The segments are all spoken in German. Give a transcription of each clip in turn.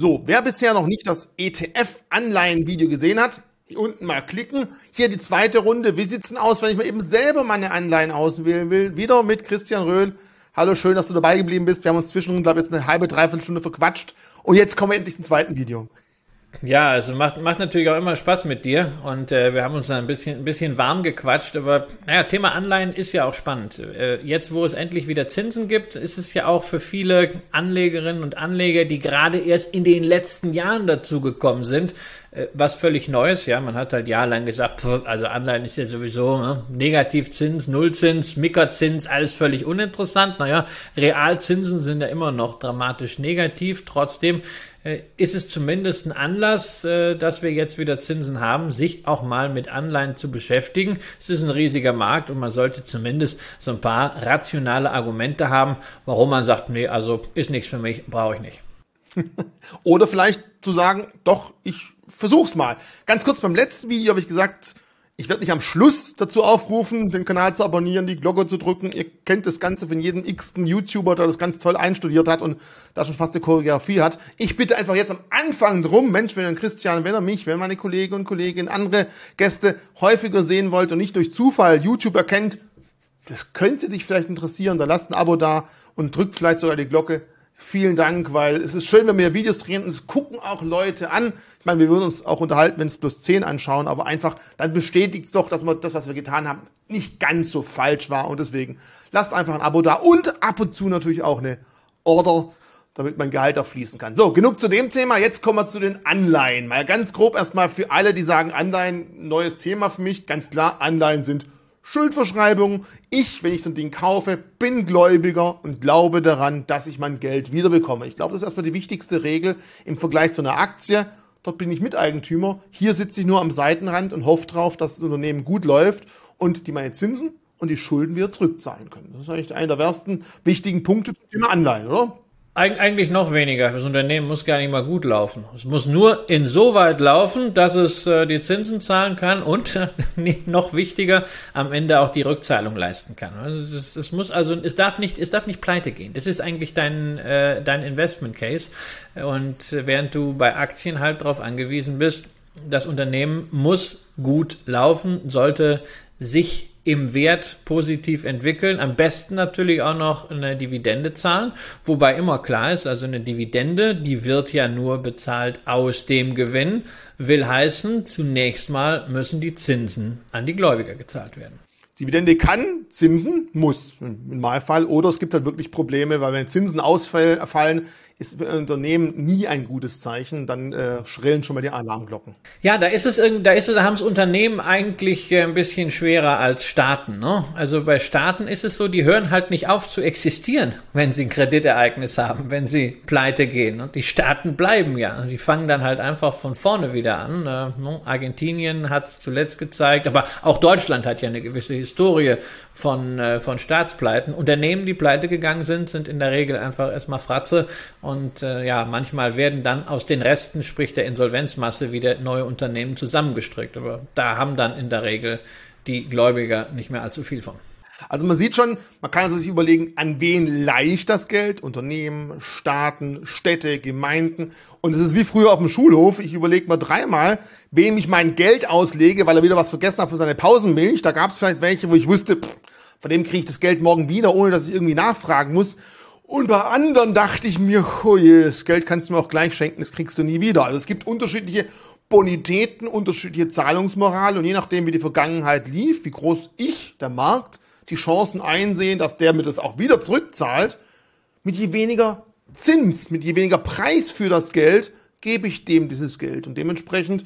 So, wer bisher noch nicht das ETF-Anleihen-Video gesehen hat, hier unten mal klicken. Hier die zweite Runde. Wie sieht's denn aus, wenn ich mir eben selber meine Anleihen auswählen will? Wieder mit Christian Röhl. Hallo, schön, dass du dabei geblieben bist. Wir haben uns zwischendurch, glaube ich, jetzt eine halbe, dreiviertel Stunde verquatscht. Und jetzt kommen wir endlich zum zweiten Video. Ja, also macht, macht natürlich auch immer Spaß mit dir und äh, wir haben uns da ein bisschen, ein bisschen warm gequatscht, aber naja, Thema Anleihen ist ja auch spannend. Äh, jetzt, wo es endlich wieder Zinsen gibt, ist es ja auch für viele Anlegerinnen und Anleger, die gerade erst in den letzten Jahren dazugekommen sind, äh, was völlig Neues. Ja, man hat halt jahrelang gesagt, pff, also Anleihen ist ja sowieso ne, Negativzins, Nullzins, Mickerzins, alles völlig uninteressant. Naja, Realzinsen sind ja immer noch dramatisch negativ. Trotzdem ist es zumindest ein Anlass, äh, dass wir jetzt wieder Zinsen haben, sich auch mal mit Anleihen zu beschäftigen. Es ist ein riesiger Markt und man sollte zumindest so ein paar rationale Argumente haben, warum man sagt, nee, also ist nichts für mich, brauche ich nicht. Oder vielleicht zu sagen, doch, ich versuch's mal. Ganz kurz beim letzten Video habe ich gesagt, ich werde nicht am Schluss dazu aufrufen, den Kanal zu abonnieren, die Glocke zu drücken. Ihr kennt das Ganze von jedem x-ten YouTuber, der das ganz toll einstudiert hat und da schon fast eine Choreografie hat. Ich bitte einfach jetzt am Anfang drum, Mensch, wenn ihr Christian, wenn ihr mich, wenn meine Kollegen und Kolleginnen, andere Gäste häufiger sehen wollt und nicht durch Zufall YouTube erkennt, das könnte dich vielleicht interessieren, dann lasst ein Abo da und drückt vielleicht sogar die Glocke Vielen Dank, weil es ist schön, wenn wir Videos drehen und es gucken auch Leute an. Ich meine, wir würden uns auch unterhalten, wenn es plus 10 anschauen, aber einfach, dann bestätigt es doch, dass wir das, was wir getan haben, nicht ganz so falsch war. Und deswegen lasst einfach ein Abo da und ab und zu natürlich auch eine Order, damit mein Gehalt auch fließen kann. So, genug zu dem Thema. Jetzt kommen wir zu den Anleihen. Mal ganz grob erstmal für alle, die sagen, Anleihen, neues Thema für mich. Ganz klar, Anleihen sind Schuldverschreibung. Ich, wenn ich so ein Ding kaufe, bin Gläubiger und glaube daran, dass ich mein Geld wiederbekomme. Ich glaube, das ist erstmal die wichtigste Regel im Vergleich zu einer Aktie. Dort bin ich Miteigentümer. Hier sitze ich nur am Seitenrand und hoffe darauf, dass das Unternehmen gut läuft und die meine Zinsen und die Schulden wieder zurückzahlen können. Das ist eigentlich einer der ersten wichtigen Punkte zum Thema Anleihen, oder? Eig eigentlich noch weniger. Das Unternehmen muss gar nicht mal gut laufen. Es muss nur insoweit laufen, dass es äh, die Zinsen zahlen kann und noch wichtiger, am Ende auch die Rückzahlung leisten kann. Also das, das muss also, es darf nicht, es darf nicht pleite gehen. Das ist eigentlich dein, äh, dein Investment Case. Und während du bei Aktien halt darauf angewiesen bist, das Unternehmen muss gut laufen, sollte sich im Wert positiv entwickeln. Am besten natürlich auch noch eine Dividende zahlen, wobei immer klar ist, also eine Dividende, die wird ja nur bezahlt aus dem Gewinn, will heißen, zunächst mal müssen die Zinsen an die Gläubiger gezahlt werden. Dividende kann, Zinsen muss im Normalfall. Oder es gibt halt wirklich Probleme, weil wenn Zinsen ausfallen, ist für ein Unternehmen nie ein gutes Zeichen, dann äh, schrillen schon mal die Alarmglocken. Ja, da ist es da ist es, da haben es Unternehmen eigentlich äh, ein bisschen schwerer als Staaten. Ne? Also bei Staaten ist es so, die hören halt nicht auf zu existieren, wenn sie ein Kreditereignis haben, wenn sie pleite gehen. Und die Staaten bleiben ja. Die fangen dann halt einfach von vorne wieder an. Äh, ne? Argentinien hat es zuletzt gezeigt, aber auch Deutschland hat ja eine gewisse Historie von, äh, von Staatspleiten. Unternehmen, die pleite gegangen sind, sind in der Regel einfach erstmal Fratze äh, ja, manchmal werden dann aus den Resten, sprich der Insolvenzmasse, wieder neue Unternehmen zusammengestrickt. Aber da haben dann in der Regel die Gläubiger nicht mehr allzu viel von. Also man sieht schon, man kann also sich überlegen, an wen leicht das Geld? Unternehmen, Staaten, Städte, Gemeinden. Und es ist wie früher auf dem Schulhof. Ich überlege mal dreimal, wem ich mein Geld auslege, weil er wieder was vergessen hat für seine Pausenmilch. Da gab es vielleicht welche, wo ich wusste, pff, von dem kriege ich das Geld morgen wieder, ohne dass ich irgendwie nachfragen muss. Und bei anderen dachte ich mir, oh je, das Geld kannst du mir auch gleich schenken, das kriegst du nie wieder. Also es gibt unterschiedliche Bonitäten, unterschiedliche Zahlungsmoral und je nachdem, wie die Vergangenheit lief, wie groß ich, der Markt, die Chancen einsehen, dass der mir das auch wieder zurückzahlt, mit je weniger Zins, mit je weniger Preis für das Geld, gebe ich dem dieses Geld. Und dementsprechend,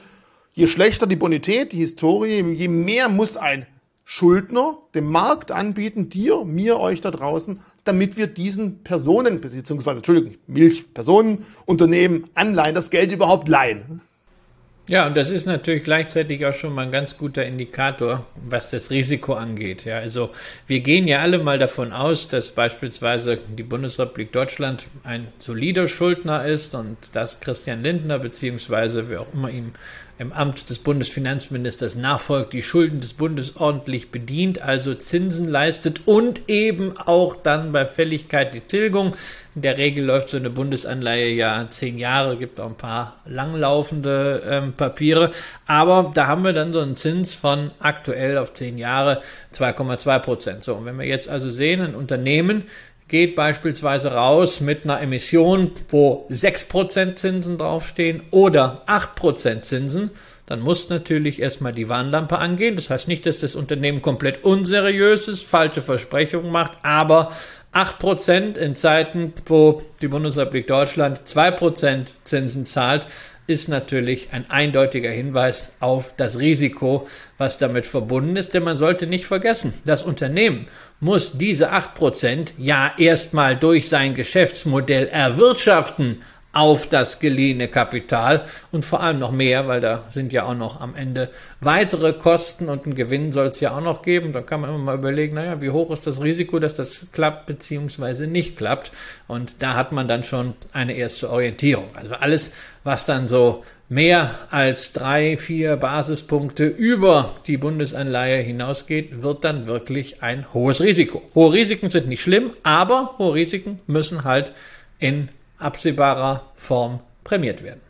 je schlechter die Bonität, die Historie, je mehr muss ein Schuldner dem Markt anbieten, dir, mir, euch da draußen, damit wir diesen Personen, beziehungsweise, Entschuldigung, Milch, Personen, Unternehmen, Anleihen, das Geld überhaupt leihen. Ja, und das ist natürlich gleichzeitig auch schon mal ein ganz guter Indikator, was das Risiko angeht. Ja, also wir gehen ja alle mal davon aus, dass beispielsweise die Bundesrepublik Deutschland ein solider Schuldner ist und dass Christian Lindner beziehungsweise wer auch immer ihm im Amt des Bundesfinanzministers nachfolgt, die Schulden des Bundes ordentlich bedient, also Zinsen leistet und eben auch dann bei Fälligkeit die Tilgung. In der Regel läuft so eine Bundesanleihe ja zehn Jahre, gibt auch ein paar langlaufende ähm, Papiere, aber da haben wir dann so einen Zins von aktuell auf zehn Jahre 2,2 Prozent. So, und wenn wir jetzt also sehen, ein Unternehmen, geht beispielsweise raus mit einer Emission, wo 6% Zinsen draufstehen oder 8% Zinsen, dann muss natürlich erstmal die Warnlampe angehen. Das heißt nicht, dass das Unternehmen komplett unseriös ist, falsche Versprechungen macht, aber 8% in Zeiten, wo die Bundesrepublik Deutschland 2% Zinsen zahlt, ist natürlich ein eindeutiger Hinweis auf das Risiko, was damit verbunden ist. Denn man sollte nicht vergessen, das Unternehmen muss diese 8% ja erstmal durch sein Geschäftsmodell erwirtschaften auf das geliehene Kapital und vor allem noch mehr, weil da sind ja auch noch am Ende weitere Kosten und einen Gewinn soll es ja auch noch geben. Da kann man immer mal überlegen, naja, wie hoch ist das Risiko, dass das klappt beziehungsweise nicht klappt. Und da hat man dann schon eine erste Orientierung. Also alles, was dann so mehr als drei, vier Basispunkte über die Bundesanleihe hinausgeht, wird dann wirklich ein hohes Risiko. Hohe Risiken sind nicht schlimm, aber hohe Risiken müssen halt in absehbarer Form prämiert werden.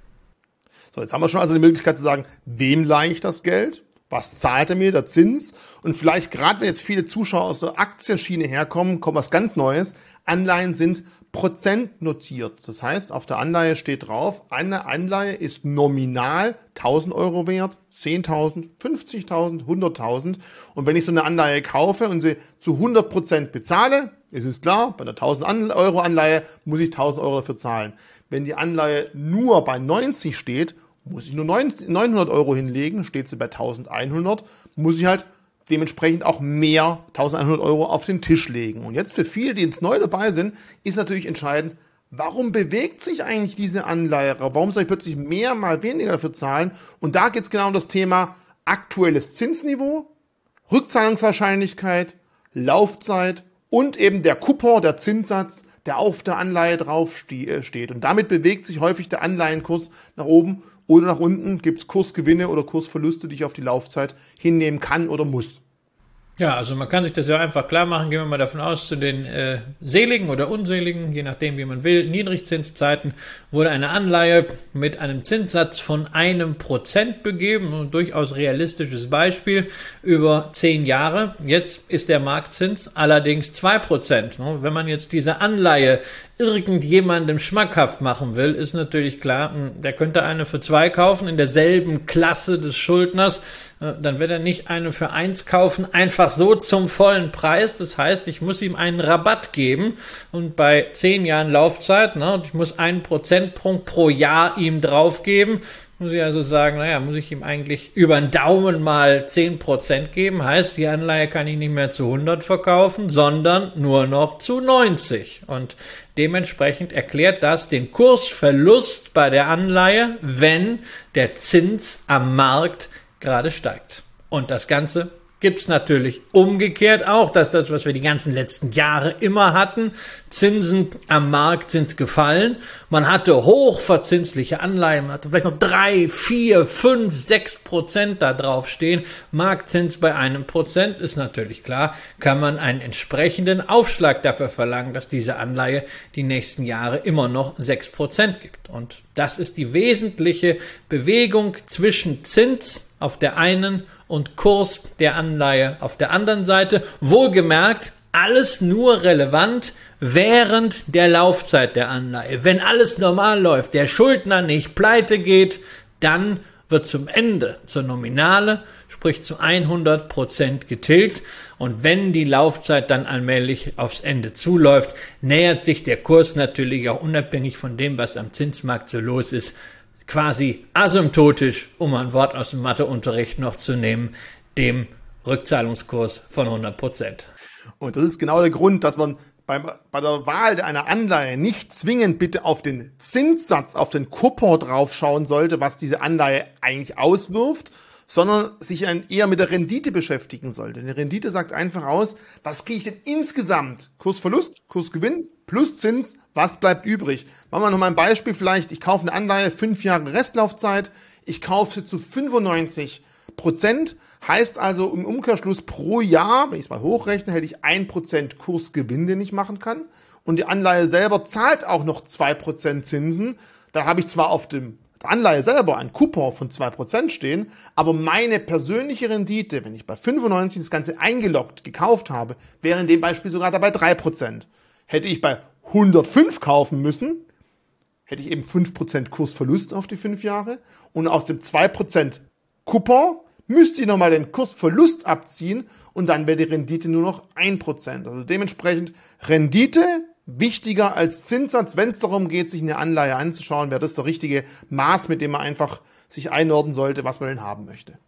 So, jetzt haben wir schon also die Möglichkeit zu sagen, wem leihe ich das Geld? Was zahlt er mir, der Zins? Und vielleicht gerade, wenn jetzt viele Zuschauer aus der Aktienschiene herkommen, kommt was ganz Neues. Anleihen sind prozentnotiert. Das heißt, auf der Anleihe steht drauf, eine Anleihe ist nominal 1000 Euro wert, 10.000, 50.000, 100.000. Und wenn ich so eine Anleihe kaufe und sie zu 100 Prozent bezahle, es ist klar, bei einer 1000 Euro Anleihe muss ich 1000 Euro dafür zahlen. Wenn die Anleihe nur bei 90 steht, muss ich nur 900 Euro hinlegen, steht sie bei 1100, muss ich halt dementsprechend auch mehr 1100 Euro auf den Tisch legen. Und jetzt für viele, die jetzt neu dabei sind, ist natürlich entscheidend, warum bewegt sich eigentlich diese Anleihe? Warum soll ich plötzlich mehr, mal weniger dafür zahlen? Und da geht es genau um das Thema aktuelles Zinsniveau, Rückzahlungswahrscheinlichkeit, Laufzeit und eben der Coupon, der Zinssatz, der auf der Anleihe drauf äh, steht. Und damit bewegt sich häufig der Anleihenkurs nach oben oder nach unten. Gibt es Kursgewinne oder Kursverluste, die ich auf die Laufzeit hinnehmen kann oder muss. Ja, also man kann sich das ja einfach klar machen. Gehen wir mal davon aus, zu den äh, seligen oder unseligen, je nachdem wie man will, Niedrigzinszeiten wurde eine Anleihe mit einem Zinssatz von einem Prozent begeben. Ein durchaus realistisches Beispiel über zehn Jahre. Jetzt ist der Marktzins allerdings zwei Prozent. Wenn man jetzt diese Anleihe irgendjemandem schmackhaft machen will, ist natürlich klar, hm, der könnte eine für zwei kaufen in derselben Klasse des Schuldners. Äh, dann wird er nicht eine für eins kaufen, einfach so zum vollen Preis. Das heißt, ich muss ihm einen Rabatt geben und bei zehn Jahren Laufzeit, ne, ich muss einen Prozentpunkt pro Jahr ihm draufgeben, muss ich also sagen, naja, muss ich ihm eigentlich über den Daumen mal 10% geben. Heißt, die Anleihe kann ich nicht mehr zu 100 verkaufen, sondern nur noch zu 90. Und dementsprechend erklärt das den Kursverlust bei der Anleihe, wenn der Zins am Markt gerade steigt. Und das Ganze gibt es natürlich umgekehrt auch, dass das, was wir die ganzen letzten Jahre immer hatten, Zinsen am Markt sind gefallen. Man hatte hochverzinsliche Anleihen, man hatte vielleicht noch drei, vier, fünf, sechs Prozent da drauf stehen. Marktzins bei einem Prozent ist natürlich klar, kann man einen entsprechenden Aufschlag dafür verlangen, dass diese Anleihe die nächsten Jahre immer noch sechs Prozent gibt. Und das ist die wesentliche Bewegung zwischen Zins auf der einen und Kurs der Anleihe auf der anderen Seite. Wohlgemerkt, alles nur relevant während der Laufzeit der Anleihe. Wenn alles normal läuft, der Schuldner nicht pleite geht, dann wird zum Ende zur Nominale, sprich zu 100 Prozent getilgt. Und wenn die Laufzeit dann allmählich aufs Ende zuläuft, nähert sich der Kurs natürlich auch unabhängig von dem, was am Zinsmarkt so los ist, quasi asymptotisch, um ein Wort aus dem Matheunterricht noch zu nehmen, dem Rückzahlungskurs von 100 Prozent. Und das ist genau der Grund, dass man beim, bei der Wahl einer Anleihe nicht zwingend bitte auf den Zinssatz, auf den Coupon draufschauen sollte, was diese Anleihe eigentlich auswirft, sondern sich eher mit der Rendite beschäftigen sollte. Die Rendite sagt einfach aus, was kriege ich denn insgesamt? Kursverlust, Kursgewinn plus Zins, was bleibt übrig? Machen wir noch mal ein Beispiel vielleicht. Ich kaufe eine Anleihe, fünf Jahre Restlaufzeit, ich kaufe sie zu 95 Prozent, heißt also im Umkehrschluss pro Jahr, wenn ich es mal hochrechne, hätte ich ein Prozent Kursgewinn, den ich machen kann. Und die Anleihe selber zahlt auch noch zwei Prozent Zinsen. Da habe ich zwar auf dem Anleihe selber ein Coupon von zwei Prozent stehen, aber meine persönliche Rendite, wenn ich bei 95 das Ganze eingeloggt gekauft habe, wäre in dem Beispiel sogar dabei drei Prozent. Hätte ich bei 105 kaufen müssen, hätte ich eben fünf Prozent Kursverlust auf die fünf Jahre und aus dem zwei Prozent Coupon müsst ihr nochmal den Kursverlust abziehen und dann wäre die Rendite nur noch ein Prozent. Also dementsprechend Rendite wichtiger als Zinssatz, wenn es darum geht, sich eine Anleihe anzuschauen, wäre das der richtige Maß, mit dem man einfach sich einordnen sollte, was man denn haben möchte.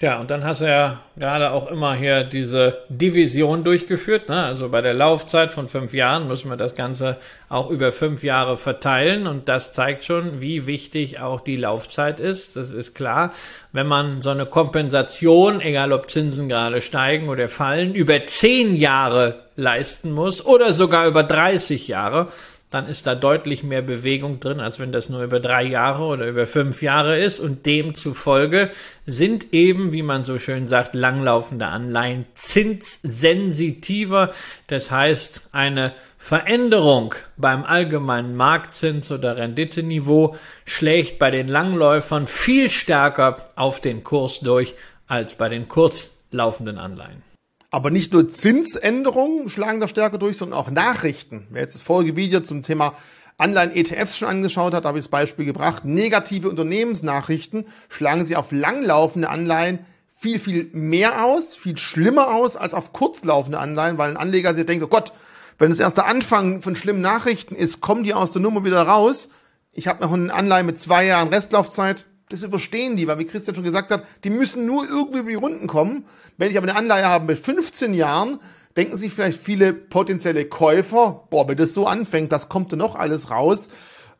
Ja, und dann hast du ja gerade auch immer hier diese Division durchgeführt. Ne? Also bei der Laufzeit von fünf Jahren müssen wir das Ganze auch über fünf Jahre verteilen. Und das zeigt schon, wie wichtig auch die Laufzeit ist. Das ist klar. Wenn man so eine Kompensation, egal ob Zinsen gerade steigen oder fallen, über zehn Jahre leisten muss oder sogar über 30 Jahre, dann ist da deutlich mehr Bewegung drin, als wenn das nur über drei Jahre oder über fünf Jahre ist. Und demzufolge sind eben, wie man so schön sagt, langlaufende Anleihen zinssensitiver. Das heißt, eine Veränderung beim allgemeinen Marktzins oder Renditeniveau schlägt bei den Langläufern viel stärker auf den Kurs durch als bei den kurzlaufenden Anleihen. Aber nicht nur Zinsänderungen schlagen da stärker durch, sondern auch Nachrichten. Wer jetzt das vorige Video zum Thema Anleihen-ETFs schon angeschaut hat, habe ich das Beispiel gebracht. Negative Unternehmensnachrichten schlagen sie auf langlaufende Anleihen viel, viel mehr aus, viel schlimmer aus als auf kurzlaufende Anleihen, weil ein Anleger sich denkt, oh Gott, wenn das erst der Anfang von schlimmen Nachrichten ist, kommen die aus der Nummer wieder raus. Ich habe noch eine Anleihe mit zwei Jahren Restlaufzeit, das überstehen die, weil wie Christian schon gesagt hat, die müssen nur irgendwie über die Runden kommen. Wenn ich aber eine Anleihe habe mit 15 Jahren, denken sich vielleicht viele potenzielle Käufer, boah, wenn das so anfängt, das kommt dann noch alles raus.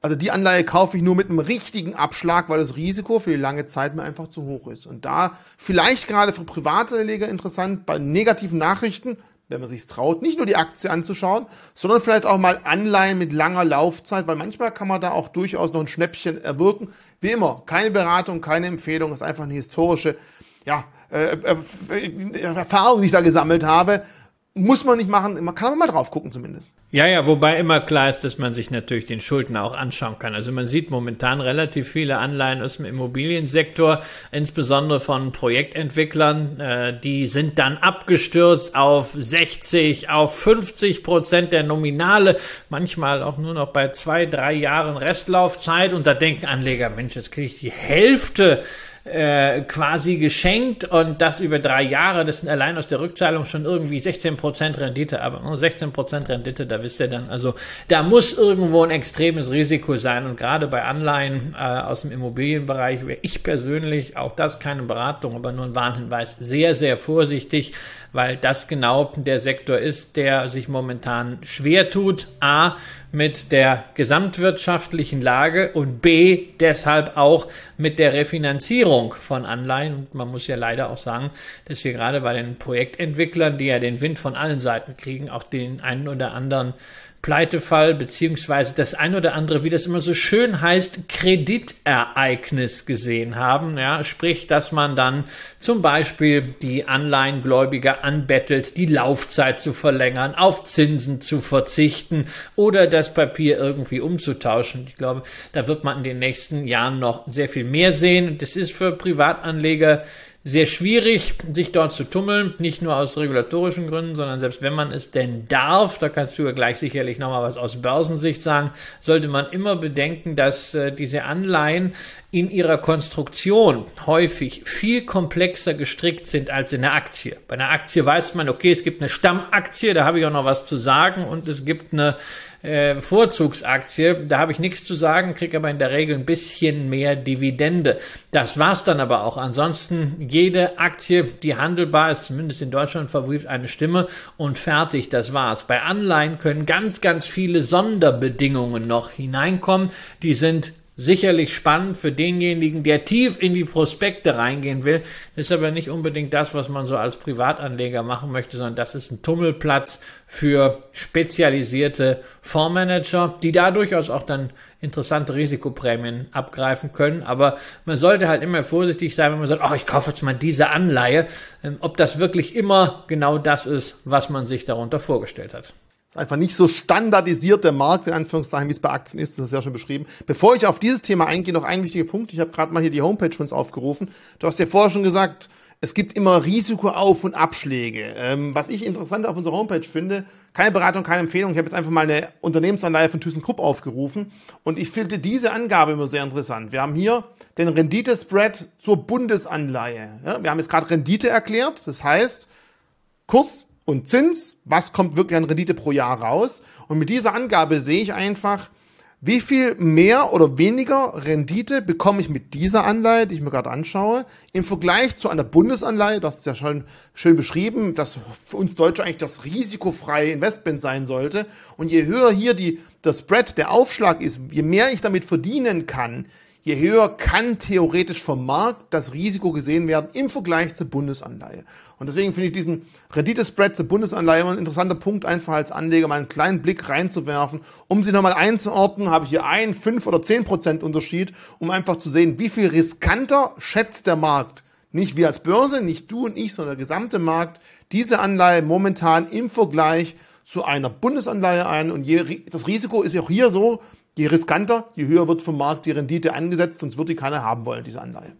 Also die Anleihe kaufe ich nur mit einem richtigen Abschlag, weil das Risiko für die lange Zeit mir einfach zu hoch ist. Und da vielleicht gerade für Privatanleger interessant, bei negativen Nachrichten, wenn man sich traut, nicht nur die Aktie anzuschauen, sondern vielleicht auch mal Anleihen mit langer Laufzeit, weil manchmal kann man da auch durchaus noch ein Schnäppchen erwirken. Wie immer, keine Beratung, keine Empfehlung, ist einfach eine historische ja, äh, äh, Erfahrung, die ich da gesammelt habe muss man nicht machen, man kann mal drauf gucken zumindest. Ja, ja, wobei immer klar ist, dass man sich natürlich den Schulden auch anschauen kann. Also man sieht momentan relativ viele Anleihen aus dem Immobiliensektor, insbesondere von Projektentwicklern, äh, die sind dann abgestürzt auf 60, auf 50 Prozent der Nominale, manchmal auch nur noch bei zwei, drei Jahren Restlaufzeit und da denken Anleger, Mensch, jetzt kriege ich die Hälfte äh, quasi geschenkt und das über drei Jahre, das sind allein aus der Rückzahlung schon irgendwie 16% Rendite, aber nur 16% Rendite, da wisst ihr dann, also da muss irgendwo ein extremes Risiko sein. Und gerade bei Anleihen äh, aus dem Immobilienbereich wäre ich persönlich, auch das keine Beratung, aber nur ein Warnhinweis, sehr, sehr vorsichtig, weil das genau der Sektor ist, der sich momentan schwer tut, a, mit der gesamtwirtschaftlichen Lage und b, deshalb auch mit der Refinanzierung von Anleihen. Und man muss ja leider auch sagen, dass wir gerade bei den Projektentwicklern, die ja den Wind von allen Seiten kriegen, auch den einen oder anderen Pleitefall beziehungsweise das ein oder andere, wie das immer so schön heißt, Kreditereignis gesehen haben. Ja, sprich, dass man dann zum Beispiel die Anleihengläubiger anbettelt, die Laufzeit zu verlängern, auf Zinsen zu verzichten oder das Papier irgendwie umzutauschen. Ich glaube, da wird man in den nächsten Jahren noch sehr viel mehr sehen. Das ist für Privatanleger sehr schwierig, sich dort zu tummeln, nicht nur aus regulatorischen Gründen, sondern selbst wenn man es denn darf, da kannst du ja gleich sicherlich nochmal was aus Börsensicht sagen, sollte man immer bedenken, dass äh, diese Anleihen in ihrer Konstruktion häufig viel komplexer gestrickt sind als in der Aktie. Bei einer Aktie weiß man, okay, es gibt eine Stammaktie, da habe ich auch noch was zu sagen und es gibt eine äh, Vorzugsaktie. Da habe ich nichts zu sagen, kriege aber in der Regel ein bisschen mehr Dividende. Das war's dann aber auch. Ansonsten jede Aktie, die handelbar ist, zumindest in Deutschland, verbrieft eine Stimme und fertig, das war's. Bei Anleihen können ganz, ganz viele Sonderbedingungen noch hineinkommen. Die sind sicherlich spannend für denjenigen, der tief in die Prospekte reingehen will. ist aber nicht unbedingt das, was man so als Privatanleger machen möchte, sondern das ist ein Tummelplatz für spezialisierte Fondsmanager, die da durchaus auch dann interessante Risikoprämien abgreifen können. Aber man sollte halt immer vorsichtig sein, wenn man sagt, oh, ich kaufe jetzt mal diese Anleihe, ähm, ob das wirklich immer genau das ist, was man sich darunter vorgestellt hat einfach nicht so standardisiert der Markt, in Anführungszeichen, wie es bei Aktien ist, das ist ja schon beschrieben. Bevor ich auf dieses Thema eingehe, noch ein wichtiger Punkt. Ich habe gerade mal hier die Homepage von uns aufgerufen. Du hast ja vorher schon gesagt, es gibt immer Risikoauf- und Abschläge. Ähm, was ich interessant auf unserer Homepage finde, keine Beratung, keine Empfehlung. Ich habe jetzt einfach mal eine Unternehmensanleihe von ThyssenKrupp aufgerufen und ich finde diese Angabe immer sehr interessant. Wir haben hier den Renditespread zur Bundesanleihe. Ja, wir haben jetzt gerade Rendite erklärt, das heißt Kurs und Zins, was kommt wirklich an Rendite pro Jahr raus. Und mit dieser Angabe sehe ich einfach, wie viel mehr oder weniger Rendite bekomme ich mit dieser Anleihe, die ich mir gerade anschaue, im Vergleich zu einer Bundesanleihe, das ist ja schon schön beschrieben, dass für uns Deutsche eigentlich das risikofreie Investment sein sollte. Und je höher hier die, der Spread, der Aufschlag ist, je mehr ich damit verdienen kann, je höher kann theoretisch vom Markt das Risiko gesehen werden im Vergleich zur Bundesanleihe. Und deswegen finde ich diesen Renditespread zur Bundesanleihe immer ein interessanter Punkt, einfach als Anleger mal einen kleinen Blick reinzuwerfen, um sie nochmal einzuordnen, habe ich hier ein, fünf oder zehn Prozent Unterschied, um einfach zu sehen, wie viel riskanter schätzt der Markt nicht wir als Börse, nicht du und ich, sondern der gesamte Markt, diese Anleihe momentan im Vergleich zu einer Bundesanleihe ein. Und je, das Risiko ist auch hier so, je riskanter, je höher wird vom Markt die Rendite angesetzt, sonst wird die keiner haben wollen, diese Anleihe.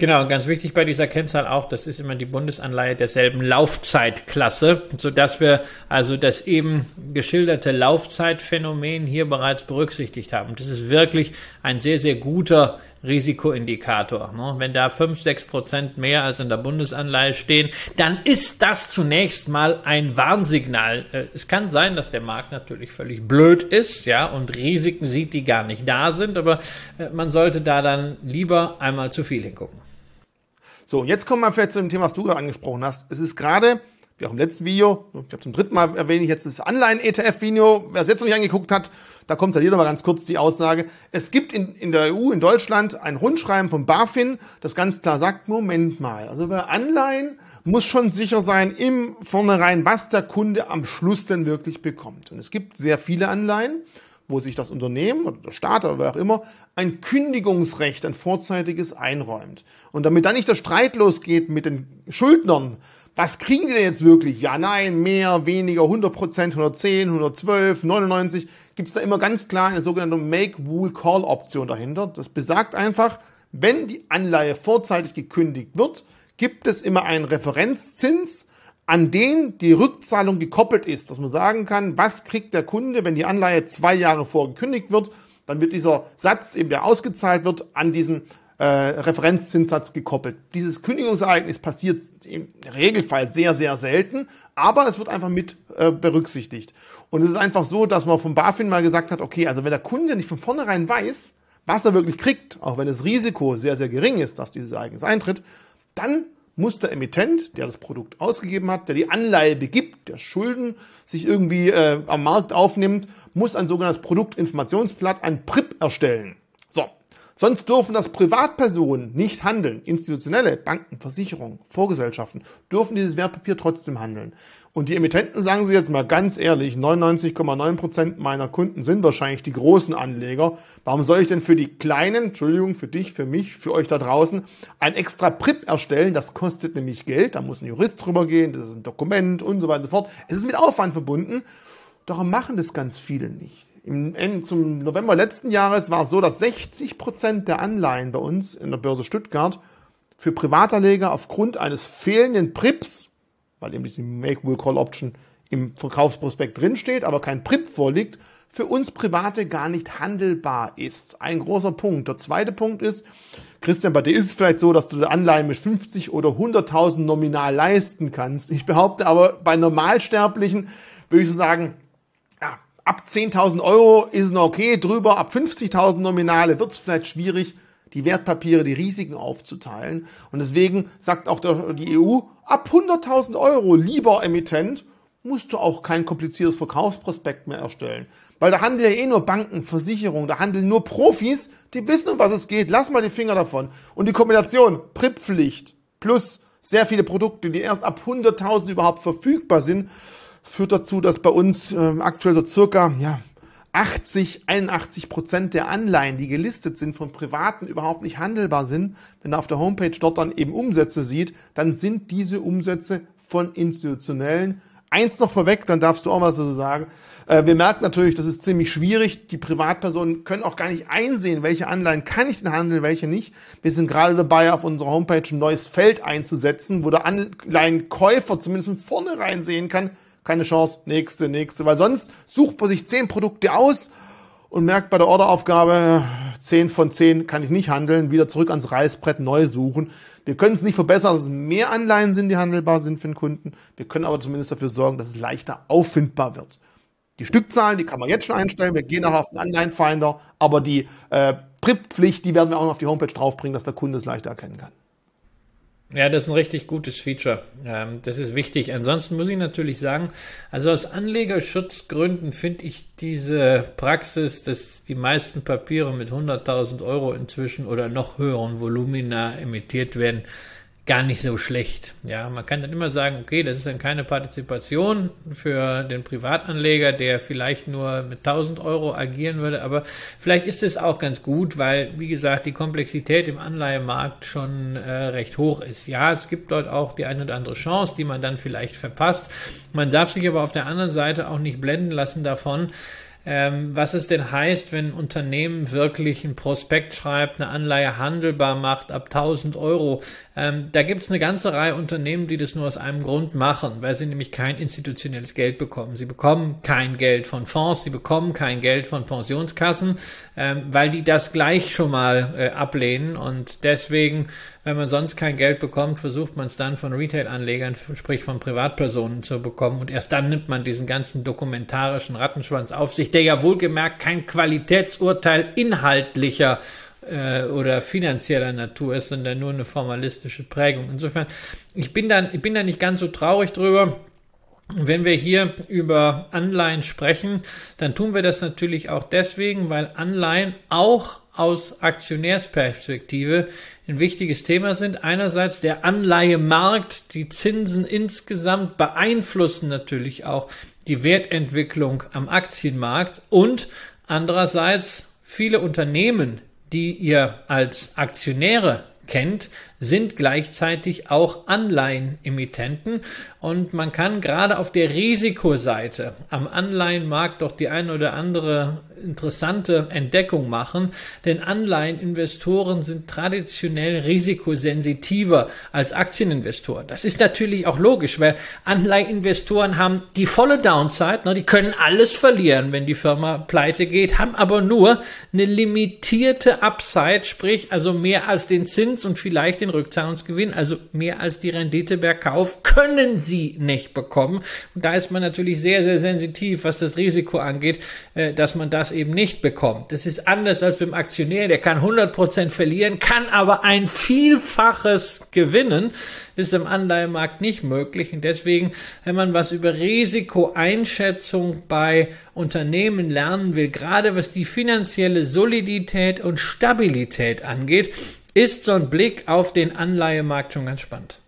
Genau, ganz wichtig bei dieser Kennzahl auch, das ist immer die Bundesanleihe derselben Laufzeitklasse, sodass wir also das eben geschilderte Laufzeitphänomen hier bereits berücksichtigt haben. Das ist wirklich ein sehr, sehr guter Risikoindikator. Ne? Wenn da 5, 6 Prozent mehr als in der Bundesanleihe stehen, dann ist das zunächst mal ein Warnsignal. Äh, es kann sein, dass der Markt natürlich völlig blöd ist, ja, und Risiken sieht, die gar nicht da sind, aber äh, man sollte da dann lieber einmal zu viel hingucken. So, jetzt kommen wir vielleicht zu dem Thema, was du gerade angesprochen hast. Es ist gerade wie auch im letzten Video, ich glaube zum dritten Mal erwähne ich jetzt das Anleihen-ETF-Video, wer es jetzt noch nicht angeguckt hat, da kommt halt hier nochmal ganz kurz die Aussage. Es gibt in, in der EU, in Deutschland, ein Rundschreiben von BaFin, das ganz klar sagt, Moment mal, also bei Anleihen muss schon sicher sein, im Vornherein, was der Kunde am Schluss denn wirklich bekommt. Und es gibt sehr viele Anleihen, wo sich das Unternehmen oder der Staat oder wer auch immer ein Kündigungsrecht, ein vorzeitiges einräumt. Und damit dann nicht der Streit losgeht mit den Schuldnern, was kriegen die denn jetzt wirklich? Ja, nein, mehr, weniger, 100%, 110, 112, 99. Gibt es da immer ganz klar eine sogenannte Make-Wool-Call-Option dahinter. Das besagt einfach, wenn die Anleihe vorzeitig gekündigt wird, gibt es immer einen Referenzzins, an den die Rückzahlung gekoppelt ist, dass man sagen kann, was kriegt der Kunde, wenn die Anleihe zwei Jahre vor gekündigt wird, dann wird dieser Satz, eben der ausgezahlt wird, an diesen äh, Referenzzinssatz gekoppelt. Dieses Kündigungsereignis passiert im Regelfall sehr, sehr selten, aber es wird einfach mit äh, berücksichtigt. Und es ist einfach so, dass man vom BaFin mal gesagt hat, okay, also wenn der Kunde nicht von vornherein weiß, was er wirklich kriegt, auch wenn das Risiko sehr, sehr gering ist, dass dieses Ereignis eintritt, dann muss der Emittent, der das Produkt ausgegeben hat, der die Anleihe begibt, der Schulden sich irgendwie äh, am Markt aufnimmt, muss ein sogenanntes Produktinformationsblatt, ein PRIP erstellen. So, Sonst dürfen das Privatpersonen nicht handeln. Institutionelle, Banken, Versicherungen, Vorgesellschaften dürfen dieses Wertpapier trotzdem handeln. Und die Emittenten sagen sie jetzt mal ganz ehrlich, 99,9 Prozent meiner Kunden sind wahrscheinlich die großen Anleger. Warum soll ich denn für die kleinen, Entschuldigung, für dich, für mich, für euch da draußen, ein extra PRIP erstellen? Das kostet nämlich Geld, da muss ein Jurist drüber gehen, das ist ein Dokument und so weiter und so fort. Es ist mit Aufwand verbunden. Darum machen das ganz viele nicht. Im, zum November letzten Jahres war es so, dass 60 Prozent der Anleihen bei uns in der Börse Stuttgart für Privatanleger aufgrund eines fehlenden PRIPs, weil eben diese Make-Will-Call-Option im Verkaufsprospekt drinsteht, aber kein PRIP vorliegt, für uns Private gar nicht handelbar ist. Ein großer Punkt. Der zweite Punkt ist, Christian, bei dir ist es vielleicht so, dass du Anleihen mit 50 oder 100.000 nominal leisten kannst. Ich behaupte aber, bei Normalsterblichen würde ich so sagen, ab 10.000 Euro ist es noch okay, drüber ab 50.000 Nominale wird es vielleicht schwierig, die Wertpapiere, die Risiken aufzuteilen. Und deswegen sagt auch die EU, ab 100.000 Euro, lieber Emittent, musst du auch kein kompliziertes Verkaufsprospekt mehr erstellen. Weil da handeln ja eh nur Banken, Versicherungen, da handeln nur Profis, die wissen, um was es geht. Lass mal die Finger davon. Und die Kombination PRIP-Pflicht plus sehr viele Produkte, die erst ab 100.000 überhaupt verfügbar sind, führt dazu, dass bei uns äh, aktuell so circa ja, 80, 81 Prozent der Anleihen, die gelistet sind von Privaten, überhaupt nicht handelbar sind. Wenn er auf der Homepage dort dann eben Umsätze sieht, dann sind diese Umsätze von institutionellen. Eins noch vorweg, dann darfst du auch was dazu sagen. Äh, wir merken natürlich, das ist ziemlich schwierig. Die Privatpersonen können auch gar nicht einsehen, welche Anleihen kann ich denn handeln, welche nicht. Wir sind gerade dabei, auf unserer Homepage ein neues Feld einzusetzen, wo der Anleihenkäufer zumindest von vornherein sehen kann, keine Chance, nächste, nächste, weil sonst sucht man sich zehn Produkte aus und merkt bei der Orderaufgabe, zehn von zehn kann ich nicht handeln, wieder zurück ans Reißbrett, neu suchen. Wir können es nicht verbessern, dass es mehr Anleihen sind, die handelbar sind für den Kunden. Wir können aber zumindest dafür sorgen, dass es leichter auffindbar wird. Die Stückzahlen, die kann man jetzt schon einstellen. Wir gehen nachher auf den Anleihenfinder, aber die äh, PRIP-Pflicht, die werden wir auch noch auf die Homepage draufbringen, dass der Kunde es leichter erkennen kann. Ja, das ist ein richtig gutes Feature. Ähm, das ist wichtig. Ansonsten muss ich natürlich sagen, also aus Anlegerschutzgründen finde ich diese Praxis, dass die meisten Papiere mit 100.000 Euro inzwischen oder noch höheren Volumina emittiert werden, gar nicht so schlecht. Ja, man kann dann immer sagen, okay, das ist dann keine Partizipation für den Privatanleger, der vielleicht nur mit 1000 Euro agieren würde, aber vielleicht ist es auch ganz gut, weil, wie gesagt, die Komplexität im Anleihemarkt schon äh, recht hoch ist. Ja, es gibt dort auch die eine oder andere Chance, die man dann vielleicht verpasst. Man darf sich aber auf der anderen Seite auch nicht blenden lassen davon, ähm, was es denn heißt, wenn ein Unternehmen wirklich ein Prospekt schreibt, eine Anleihe handelbar macht ab 1000 Euro. Ähm, da gibt es eine ganze Reihe Unternehmen, die das nur aus einem Grund machen, weil sie nämlich kein institutionelles Geld bekommen. Sie bekommen kein Geld von Fonds, sie bekommen kein Geld von Pensionskassen, ähm, weil die das gleich schon mal äh, ablehnen und deswegen wenn man sonst kein Geld bekommt, versucht man es dann von Retail-Anlegern, sprich von Privatpersonen zu bekommen. Und erst dann nimmt man diesen ganzen dokumentarischen Rattenschwanz auf sich, der ja wohlgemerkt kein Qualitätsurteil inhaltlicher äh, oder finanzieller Natur ist, sondern nur eine formalistische Prägung. Insofern, ich bin dann, ich bin da nicht ganz so traurig drüber. Wenn wir hier über Anleihen sprechen, dann tun wir das natürlich auch deswegen, weil Anleihen auch aus Aktionärsperspektive ein wichtiges Thema sind. Einerseits der Anleihemarkt, die Zinsen insgesamt beeinflussen natürlich auch die Wertentwicklung am Aktienmarkt und andererseits viele Unternehmen, die ihr als Aktionäre kennt, sind gleichzeitig auch Anleihenemittenten. Und man kann gerade auf der Risikoseite am Anleihenmarkt doch die eine oder andere interessante Entdeckung machen, denn Anleiheninvestoren sind traditionell risikosensitiver als Aktieninvestoren. Das ist natürlich auch logisch, weil Anleiheninvestoren haben die volle Downside, ne, die können alles verlieren, wenn die Firma pleite geht, haben aber nur eine limitierte Upside, sprich also mehr als den Zins und vielleicht den den Rückzahlungsgewinn, also mehr als die Rendite per Kauf, können sie nicht bekommen. Und da ist man natürlich sehr, sehr sensitiv, was das Risiko angeht, äh, dass man das eben nicht bekommt. Das ist anders als beim Aktionär, der kann 100% verlieren, kann aber ein Vielfaches gewinnen. Das ist im Anleihemarkt nicht möglich. Und deswegen, wenn man was über Risikoeinschätzung bei Unternehmen lernen will, gerade was die finanzielle Solidität und Stabilität angeht, ist so ein Blick auf den Anleihemarkt schon ganz spannend.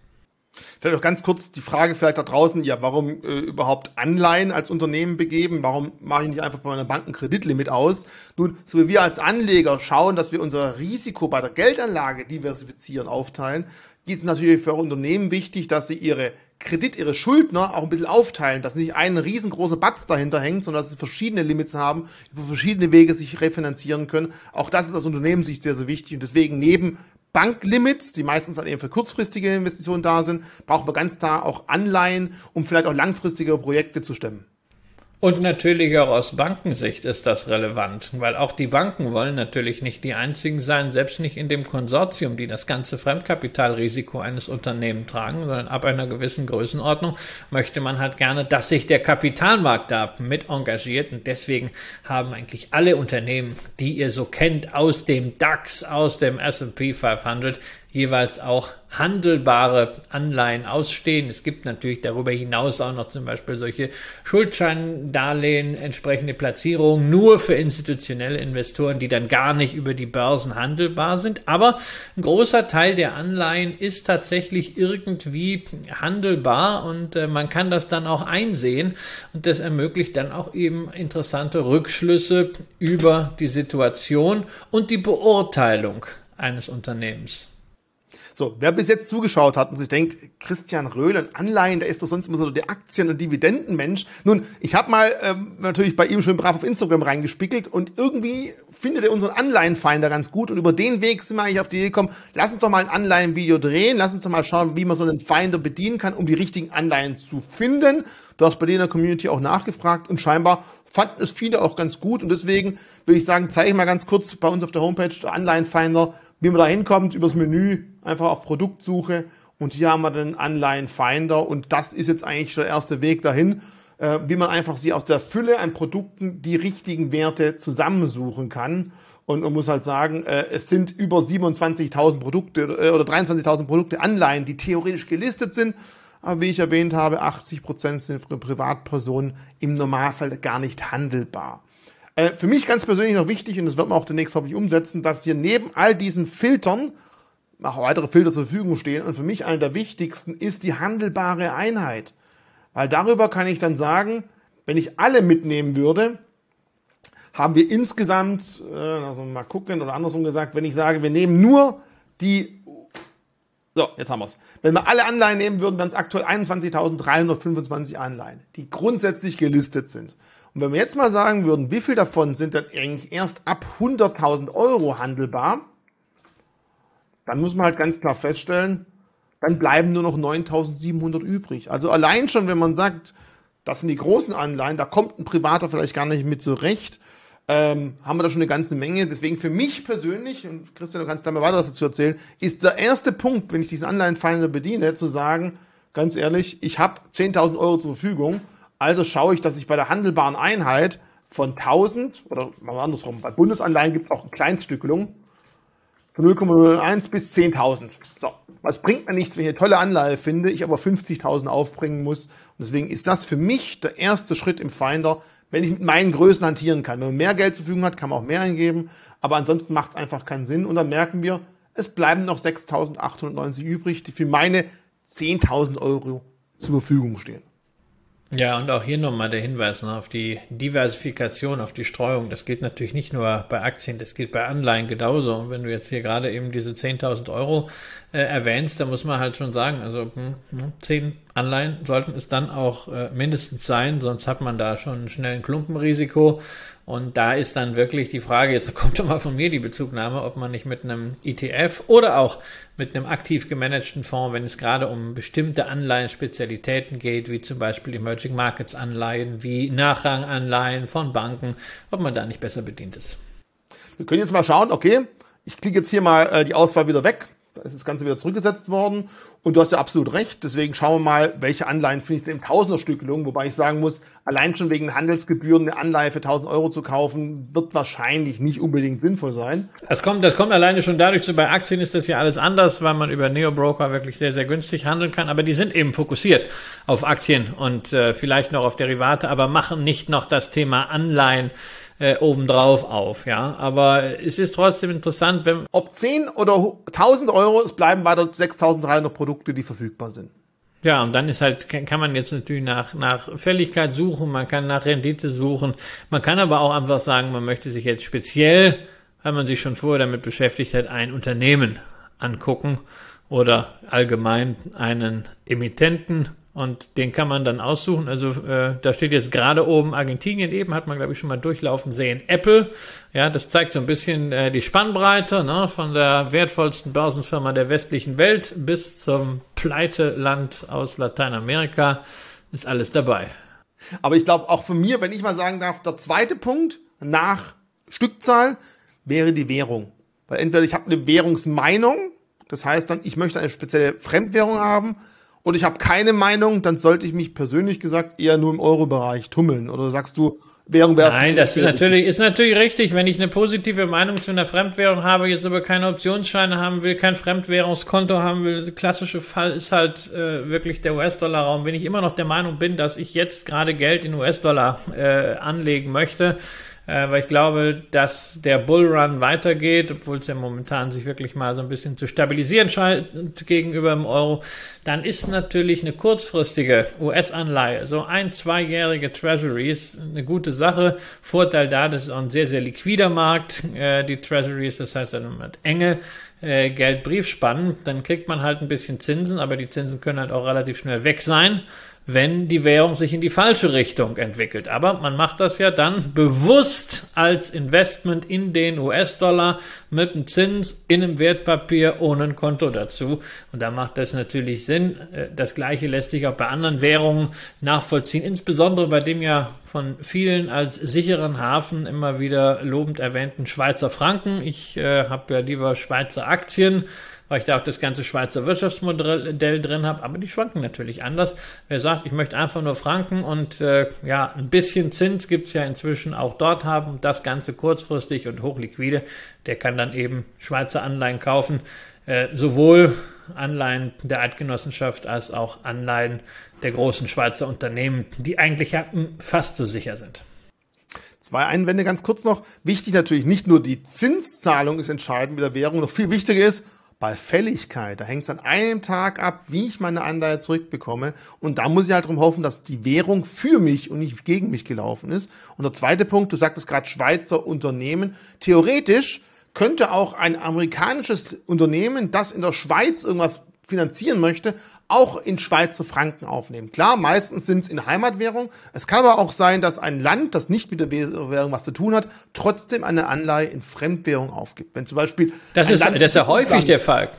Vielleicht auch ganz kurz die Frage vielleicht da draußen, ja, warum äh, überhaupt Anleihen als Unternehmen begeben? Warum mache ich nicht einfach bei meiner Bank ein Kreditlimit aus? Nun, so wie wir als Anleger schauen, dass wir unser Risiko bei der Geldanlage diversifizieren, aufteilen, geht es natürlich für Unternehmen wichtig, dass sie ihre Kredit, ihre Schuldner auch ein bisschen aufteilen, dass nicht ein riesengroßer Batz dahinter hängt, sondern dass sie verschiedene Limits haben, über verschiedene Wege sich refinanzieren können. Auch das ist aus Unternehmenssicht sehr, sehr wichtig und deswegen neben Banklimits, die meistens dann eben für kurzfristige Investitionen da sind, brauchen wir ganz klar auch Anleihen, um vielleicht auch langfristige Projekte zu stemmen. Und natürlich auch aus Bankensicht ist das relevant, weil auch die Banken wollen natürlich nicht die einzigen sein, selbst nicht in dem Konsortium, die das ganze Fremdkapitalrisiko eines Unternehmens tragen, sondern ab einer gewissen Größenordnung möchte man halt gerne, dass sich der Kapitalmarkt da mit engagiert. Und deswegen haben eigentlich alle Unternehmen, die ihr so kennt aus dem DAX, aus dem S&P 500, jeweils auch handelbare Anleihen ausstehen. Es gibt natürlich darüber hinaus auch noch zum Beispiel solche Schuldscheindarlehen, entsprechende Platzierungen nur für institutionelle Investoren, die dann gar nicht über die Börsen handelbar sind. Aber ein großer Teil der Anleihen ist tatsächlich irgendwie handelbar und äh, man kann das dann auch einsehen und das ermöglicht dann auch eben interessante Rückschlüsse über die Situation und die Beurteilung eines Unternehmens. So, wer bis jetzt zugeschaut hat und sich denkt, Christian Röhl, Anleihen, der ist doch sonst immer so der Aktien- und Dividendenmensch. Nun, ich habe mal ähm, natürlich bei ihm schön brav auf Instagram reingespickelt und irgendwie findet er unseren Anleihenfinder ganz gut und über den Weg sind wir eigentlich auf die Idee gekommen, lass uns doch mal ein Anleihenvideo drehen, lass uns doch mal schauen, wie man so einen Finder bedienen kann, um die richtigen Anleihen zu finden. Du hast bei dir in der Community auch nachgefragt und scheinbar fanden es viele auch ganz gut und deswegen würde ich sagen, zeige ich mal ganz kurz bei uns auf der Homepage, der Anleihenfinder, wie man da hinkommt, übers Menü, einfach auf Produktsuche und hier haben wir den Anleihenfinder und das ist jetzt eigentlich der erste Weg dahin, äh, wie man einfach sie aus der Fülle an Produkten die richtigen Werte zusammensuchen kann. Und man muss halt sagen, äh, es sind über 27.000 Produkte äh, oder 23.000 Produkte Anleihen, die theoretisch gelistet sind. Aber wie ich erwähnt habe, 80 Prozent sind für Privatpersonen im Normalfall gar nicht handelbar. Äh, für mich ganz persönlich noch wichtig, und das wird man auch demnächst hoffentlich umsetzen, dass hier neben all diesen Filtern auch weitere Filter zur Verfügung stehen. Und für mich einer der wichtigsten ist die handelbare Einheit. Weil darüber kann ich dann sagen, wenn ich alle mitnehmen würde, haben wir insgesamt, äh, also mal gucken oder andersrum gesagt, wenn ich sage, wir nehmen nur die, so, jetzt haben wir es. Wenn wir alle Anleihen nehmen würden, wären es aktuell 21.325 Anleihen, die grundsätzlich gelistet sind. Und wenn wir jetzt mal sagen würden, wie viel davon sind dann eigentlich erst ab 100.000 Euro handelbar, dann muss man halt ganz klar feststellen, dann bleiben nur noch 9.700 übrig. Also allein schon, wenn man sagt, das sind die großen Anleihen, da kommt ein Privater vielleicht gar nicht mit zurecht, ähm, haben wir da schon eine ganze Menge. Deswegen für mich persönlich, und Christian, du kannst da mal weiter was dazu erzählen, ist der erste Punkt, wenn ich diesen Anleihenfinder bediene, zu sagen, ganz ehrlich, ich habe 10.000 Euro zur Verfügung, also schaue ich, dass ich bei der handelbaren Einheit von 1000 oder mal andersrum, bei Bundesanleihen gibt es auch eine Kleinstückelung, von 0,01 bis 10.000. So, was bringt mir nichts, wenn ich eine tolle Anleihe finde, ich aber 50.000 aufbringen muss. Und deswegen ist das für mich der erste Schritt im Finder, wenn ich mit meinen Größen hantieren kann. Wenn man mehr Geld zur Verfügung hat, kann man auch mehr eingeben, aber ansonsten macht es einfach keinen Sinn. Und dann merken wir, es bleiben noch 6.890 übrig, die für meine 10.000 Euro zur Verfügung stehen. Ja, und auch hier nochmal der Hinweis ne, auf die Diversifikation, auf die Streuung. Das gilt natürlich nicht nur bei Aktien, das gilt bei Anleihen genauso. Und wenn du jetzt hier gerade eben diese 10.000 Euro äh, erwähnst, dann muss man halt schon sagen, also hm, 10 hm, Anleihen sollten es dann auch äh, mindestens sein, sonst hat man da schon schnell ein Klumpenrisiko. Und da ist dann wirklich die Frage, jetzt kommt doch mal von mir die Bezugnahme, ob man nicht mit einem ETF oder auch mit einem aktiv gemanagten Fonds, wenn es gerade um bestimmte Anleihenspezialitäten geht, wie zum Beispiel Emerging Markets Anleihen, wie Nachranganleihen von Banken, ob man da nicht besser bedient ist. Wir können jetzt mal schauen, okay, ich klicke jetzt hier mal äh, die Auswahl wieder weg, da ist das Ganze wieder zurückgesetzt worden. Und du hast ja absolut recht. Deswegen schauen wir mal, welche Anleihen finde ich denn im Tausenderstückelung. Wobei ich sagen muss, allein schon wegen Handelsgebühren eine Anleihe für 1000 Euro zu kaufen, wird wahrscheinlich nicht unbedingt sinnvoll sein. Das kommt, das kommt alleine schon dadurch zu, bei Aktien ist das ja alles anders, weil man über Neo-Broker wirklich sehr, sehr günstig handeln kann. Aber die sind eben fokussiert auf Aktien und äh, vielleicht noch auf Derivate, aber machen nicht noch das Thema Anleihen äh, obendrauf auf, ja. Aber es ist trotzdem interessant, wenn. Ob 10 oder 1000 Euro, es bleiben weiter 6300 Produkte, die verfügbar sind. Ja, und dann ist halt, kann man jetzt natürlich nach, nach Fälligkeit suchen, man kann nach Rendite suchen, man kann aber auch einfach sagen, man möchte sich jetzt speziell, weil man sich schon vorher damit beschäftigt hat, ein Unternehmen angucken oder allgemein einen Emittenten und den kann man dann aussuchen. Also äh, da steht jetzt gerade oben Argentinien eben, hat man glaube ich schon mal durchlaufen sehen. Apple, ja, das zeigt so ein bisschen äh, die Spannbreite ne, von der wertvollsten Börsenfirma der westlichen Welt bis zum Pleiteland aus Lateinamerika ist alles dabei. Aber ich glaube, auch für mir, wenn ich mal sagen darf, der zweite Punkt nach Stückzahl wäre die Währung. Weil entweder ich habe eine Währungsmeinung, das heißt dann, ich möchte eine spezielle Fremdwährung haben, oder ich habe keine Meinung, dann sollte ich mich persönlich gesagt eher nur im Euro-Bereich tummeln. Oder sagst du, Währung wäre Nein, das ist natürlich, ist natürlich richtig. Wenn ich eine positive Meinung zu einer Fremdwährung habe, jetzt aber keine Optionsscheine haben will, kein Fremdwährungskonto haben will, der klassische Fall ist halt äh, wirklich der US-Dollar-Raum. Wenn ich immer noch der Meinung bin, dass ich jetzt gerade Geld in US-Dollar äh, anlegen möchte, äh, weil ich glaube, dass der Bullrun weitergeht, obwohl es ja momentan sich wirklich mal so ein bisschen zu stabilisieren scheint gegenüber dem Euro, dann ist natürlich eine kurzfristige US-Anleihe, so ein, zweijährige Treasuries, eine gute Sache. Vorteil da, das ist auch ein sehr, sehr liquider Markt, äh, die Treasuries, das heißt, man hat enge äh, Geldbriefspannen, dann kriegt man halt ein bisschen Zinsen, aber die Zinsen können halt auch relativ schnell weg sein wenn die Währung sich in die falsche Richtung entwickelt. Aber man macht das ja dann bewusst als Investment in den US-Dollar mit einem Zins in einem Wertpapier ohne ein Konto dazu. Und da macht das natürlich Sinn. Äh, das Gleiche lässt sich auch bei anderen Währungen nachvollziehen, insbesondere bei dem ja von vielen als sicheren Hafen immer wieder lobend erwähnten Schweizer Franken. Ich äh, habe ja lieber Schweizer Aktien weil ich da auch das ganze Schweizer Wirtschaftsmodell drin habe, aber die schwanken natürlich anders. Wer sagt, ich möchte einfach nur Franken und äh, ja, ein bisschen Zins gibt es ja inzwischen auch dort haben, das Ganze kurzfristig und hochliquide, der kann dann eben Schweizer Anleihen kaufen, äh, sowohl Anleihen der Eidgenossenschaft als auch Anleihen der großen Schweizer Unternehmen, die eigentlich ja fast so sicher sind. Zwei Einwände ganz kurz noch. Wichtig natürlich nicht nur die Zinszahlung ist entscheidend mit der Währung, noch viel wichtiger ist, bei Fälligkeit, da hängt es an einem Tag ab, wie ich meine Anleihe zurückbekomme. Und da muss ich halt drum hoffen, dass die Währung für mich und nicht gegen mich gelaufen ist. Und der zweite Punkt, du sagtest gerade Schweizer Unternehmen. Theoretisch könnte auch ein amerikanisches Unternehmen, das in der Schweiz irgendwas finanzieren möchte, auch in Schweizer Franken aufnehmen. Klar, meistens sind es in Heimatwährung. Es kann aber auch sein, dass ein Land, das nicht mit der Währung was zu tun hat, trotzdem eine Anleihe in Fremdwährung aufgibt. Wenn zum Beispiel das ist Land das ist ja häufig der Fall.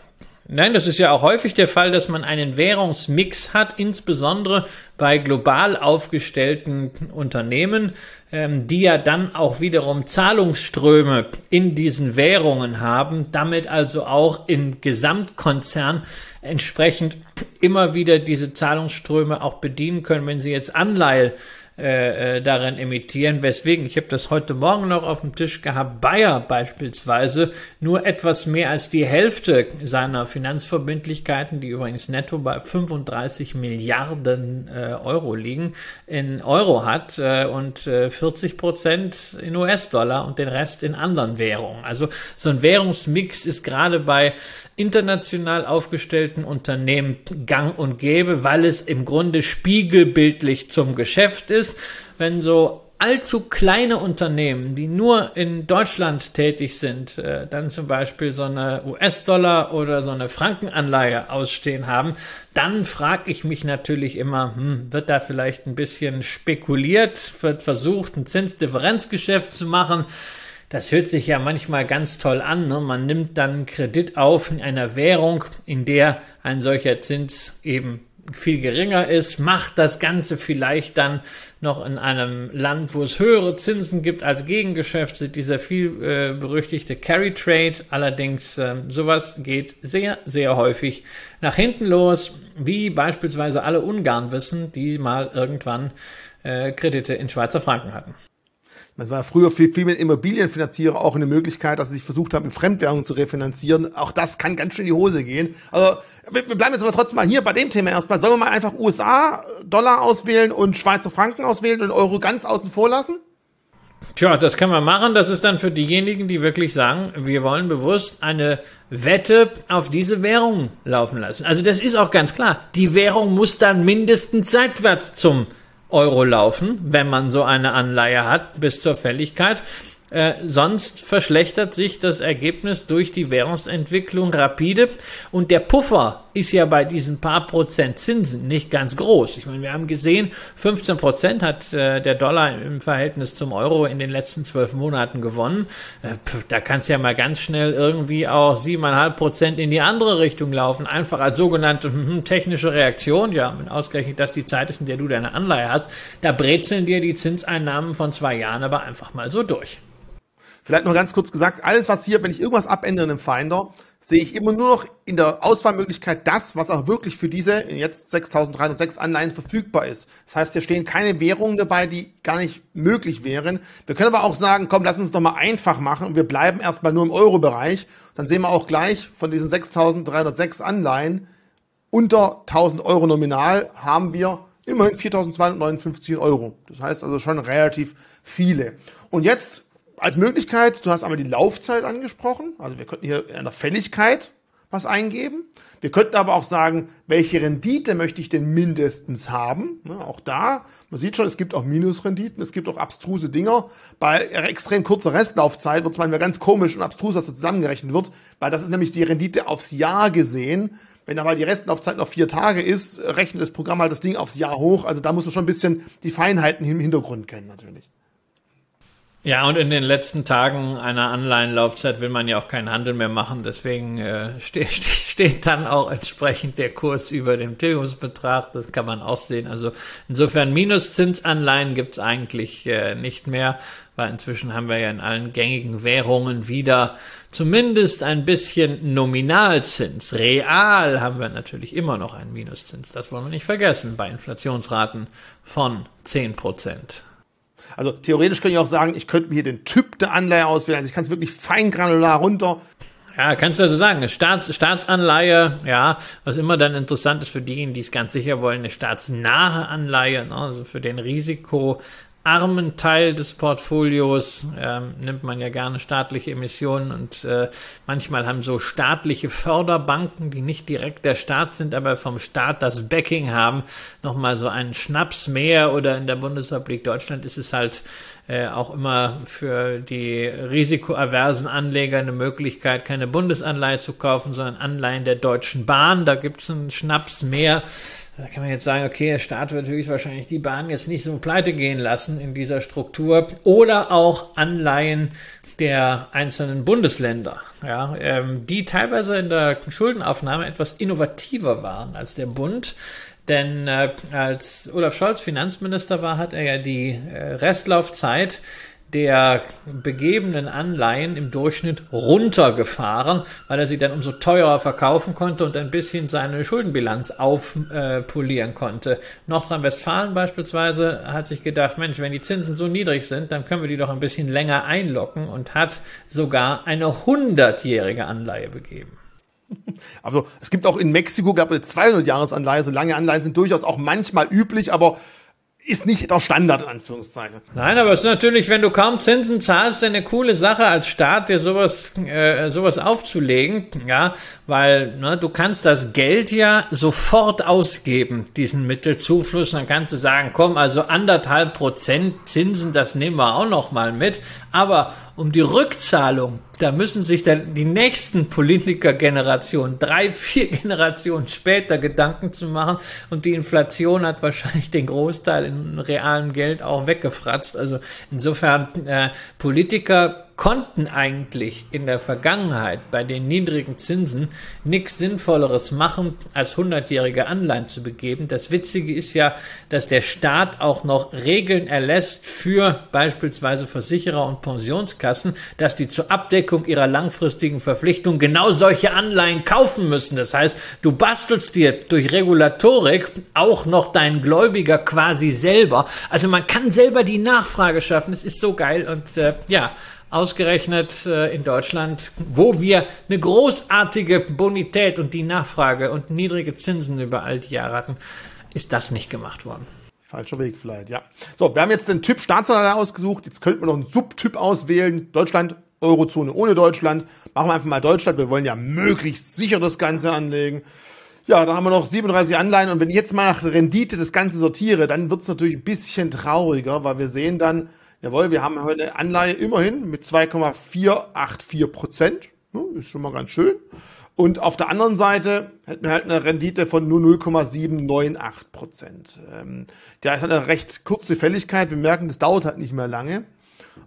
Nein, das ist ja auch häufig der Fall, dass man einen Währungsmix hat, insbesondere bei global aufgestellten Unternehmen, ähm, die ja dann auch wiederum Zahlungsströme in diesen Währungen haben, damit also auch im Gesamtkonzern entsprechend immer wieder diese Zahlungsströme auch bedienen können, wenn sie jetzt Anleihe äh, äh, darin emittieren. Weswegen, ich habe das heute Morgen noch auf dem Tisch gehabt, Bayer beispielsweise nur etwas mehr als die Hälfte seiner Finanzverbindlichkeiten, die übrigens netto bei 35 Milliarden äh, Euro liegen, in Euro hat äh, und äh, 40 Prozent in US-Dollar und den Rest in anderen Währungen. Also so ein Währungsmix ist gerade bei international aufgestellten Unternehmen gang und gäbe, weil es im Grunde spiegelbildlich zum Geschäft ist ist, wenn so allzu kleine Unternehmen, die nur in Deutschland tätig sind, äh, dann zum Beispiel so eine US-Dollar oder so eine Frankenanleihe ausstehen haben, dann frage ich mich natürlich immer, hm, wird da vielleicht ein bisschen spekuliert, wird versucht, ein Zinsdifferenzgeschäft zu machen. Das hört sich ja manchmal ganz toll an. Ne? Man nimmt dann Kredit auf in einer Währung, in der ein solcher Zins eben viel geringer ist, macht das Ganze vielleicht dann noch in einem Land, wo es höhere Zinsen gibt als Gegengeschäfte, dieser viel äh, berüchtigte Carry Trade. Allerdings äh, sowas geht sehr, sehr häufig nach hinten los, wie beispielsweise alle Ungarn wissen, die mal irgendwann äh, Kredite in Schweizer Franken hatten. Man war früher viel mit Immobilienfinanzierer auch eine Möglichkeit, dass sie sich versucht haben, in Fremdwährungen zu refinanzieren. Auch das kann ganz schön in die Hose gehen. Also wir, wir bleiben jetzt aber trotzdem mal hier bei dem Thema erstmal. Sollen wir mal einfach USA-Dollar auswählen und Schweizer Franken auswählen und Euro ganz außen vor lassen? Tja, das kann man machen. Das ist dann für diejenigen, die wirklich sagen, wir wollen bewusst eine Wette auf diese Währung laufen lassen. Also das ist auch ganz klar. Die Währung muss dann mindestens seitwärts zum Euro laufen, wenn man so eine Anleihe hat, bis zur Fälligkeit. Äh, sonst verschlechtert sich das Ergebnis durch die Währungsentwicklung rapide und der Puffer, ist ja bei diesen paar Prozent Zinsen nicht ganz groß. Ich meine, wir haben gesehen, 15 Prozent hat äh, der Dollar im Verhältnis zum Euro in den letzten zwölf Monaten gewonnen. Äh, da kann es ja mal ganz schnell irgendwie auch siebeneinhalb Prozent in die andere Richtung laufen. Einfach als sogenannte hm, technische Reaktion. Ja, ausgerechnet das die Zeit ist, in der du deine Anleihe hast, da brezeln dir die Zinseinnahmen von zwei Jahren aber einfach mal so durch. Vielleicht noch ganz kurz gesagt, alles was hier, wenn ich irgendwas abändere in einem Finder, sehe ich immer nur noch in der Auswahlmöglichkeit das, was auch wirklich für diese jetzt 6306 Anleihen verfügbar ist. Das heißt, hier stehen keine Währungen dabei, die gar nicht möglich wären. Wir können aber auch sagen, komm, lass uns doch mal einfach machen und wir bleiben erstmal nur im Euro-Bereich. Dann sehen wir auch gleich von diesen 6306 Anleihen unter 1000 Euro nominal haben wir immerhin 4259 Euro. Das heißt also schon relativ viele. Und jetzt als Möglichkeit, du hast einmal die Laufzeit angesprochen, also wir könnten hier in der Fälligkeit was eingeben. Wir könnten aber auch sagen, welche Rendite möchte ich denn mindestens haben. Ne, auch da, man sieht schon, es gibt auch Minusrenditen, es gibt auch abstruse Dinger. Bei extrem kurzer Restlaufzeit wird es manchmal ganz komisch und abstrus, dass das zusammengerechnet wird, weil das ist nämlich die Rendite aufs Jahr gesehen. Wenn aber die Restlaufzeit noch vier Tage ist, rechnet das Programm halt das Ding aufs Jahr hoch. Also da muss man schon ein bisschen die Feinheiten im Hintergrund kennen natürlich. Ja, und in den letzten Tagen einer Anleihenlaufzeit will man ja auch keinen Handel mehr machen. Deswegen äh, steht, steht dann auch entsprechend der Kurs über dem Tilgungsbetrag. Das kann man auch sehen. Also insofern Minuszinsanleihen gibt's eigentlich äh, nicht mehr, weil inzwischen haben wir ja in allen gängigen Währungen wieder zumindest ein bisschen Nominalzins. Real haben wir natürlich immer noch einen Minuszins. Das wollen wir nicht vergessen bei Inflationsraten von zehn Prozent. Also theoretisch könnte ich auch sagen, ich könnte mir hier den Typ der Anleihe auswählen. Also ich kann es wirklich feingranular runter. Ja, kannst du also sagen, Staats, Staatsanleihe, ja, was immer dann interessant ist für diejenigen, die es ganz sicher wollen, eine staatsnahe Anleihe, ne, also für den Risiko armen Teil des Portfolios ähm, nimmt man ja gerne staatliche Emissionen und äh, manchmal haben so staatliche Förderbanken, die nicht direkt der Staat sind, aber vom Staat das Backing haben, nochmal so einen Schnaps mehr oder in der Bundesrepublik Deutschland ist es halt äh, auch immer für die risikoaversen Anleger eine Möglichkeit, keine Bundesanleihe zu kaufen, sondern Anleihen der Deutschen Bahn. Da gibt es einen Schnaps mehr. Da kann man jetzt sagen, okay, der Staat wird höchstwahrscheinlich die Bahn jetzt nicht so pleite gehen lassen in dieser Struktur oder auch Anleihen der einzelnen Bundesländer, ja, ähm, die teilweise in der Schuldenaufnahme etwas innovativer waren als der Bund. Denn äh, als Olaf Scholz Finanzminister war, hat er ja die äh, Restlaufzeit der begebenen Anleihen im Durchschnitt runtergefahren, weil er sie dann umso teurer verkaufen konnte und ein bisschen seine Schuldenbilanz aufpolieren äh, konnte. Nordrhein-Westfalen beispielsweise hat sich gedacht, Mensch, wenn die Zinsen so niedrig sind, dann können wir die doch ein bisschen länger einlocken und hat sogar eine hundertjährige Anleihe begeben. Also es gibt auch in Mexiko, gab es 200 Jahresanleihe, so lange Anleihen sind durchaus auch manchmal üblich, aber ist nicht der Standard in Anführungszeichen. Nein, aber es ist natürlich, wenn du kaum Zinsen zahlst, eine coole Sache als Staat, dir sowas äh, sowas aufzulegen, ja, weil ne, du kannst das Geld ja sofort ausgeben, diesen Mittelzufluss, dann kannst du sagen, komm, also anderthalb Prozent Zinsen, das nehmen wir auch noch mal mit, aber um die Rückzahlung, da müssen sich dann die nächsten Politikergenerationen, drei, vier Generationen später Gedanken zu machen und die Inflation hat wahrscheinlich den Großteil in realem Geld auch weggefratzt. Also insofern äh, Politiker konnten eigentlich in der Vergangenheit bei den niedrigen Zinsen nichts Sinnvolleres machen, als hundertjährige Anleihen zu begeben. Das Witzige ist ja, dass der Staat auch noch Regeln erlässt für beispielsweise Versicherer und Pensionskassen, dass die zur Abdeckung ihrer langfristigen Verpflichtungen genau solche Anleihen kaufen müssen. Das heißt, du bastelst dir durch Regulatorik auch noch deinen Gläubiger quasi selber. Also man kann selber die Nachfrage schaffen. Es ist so geil und äh, ja, ausgerechnet äh, in Deutschland, wo wir eine großartige Bonität und die Nachfrage und niedrige Zinsen über all die Jahre hatten, ist das nicht gemacht worden. Falscher Weg vielleicht, ja. So, wir haben jetzt den Typ Staatsanleihe ausgesucht. Jetzt könnten wir noch einen Subtyp auswählen. Deutschland, Eurozone ohne Deutschland. Machen wir einfach mal Deutschland. Wir wollen ja möglichst sicher das Ganze anlegen. Ja, da haben wir noch 37 Anleihen. Und wenn ich jetzt mal nach Rendite das Ganze sortiere, dann wird es natürlich ein bisschen trauriger, weil wir sehen dann, Jawohl, wir haben heute eine Anleihe immerhin mit 2,484 Prozent. Ist schon mal ganz schön. Und auf der anderen Seite hätten wir halt eine Rendite von nur 0,798 Prozent. Ähm, da ist eine recht kurze Fälligkeit. Wir merken, das dauert halt nicht mehr lange.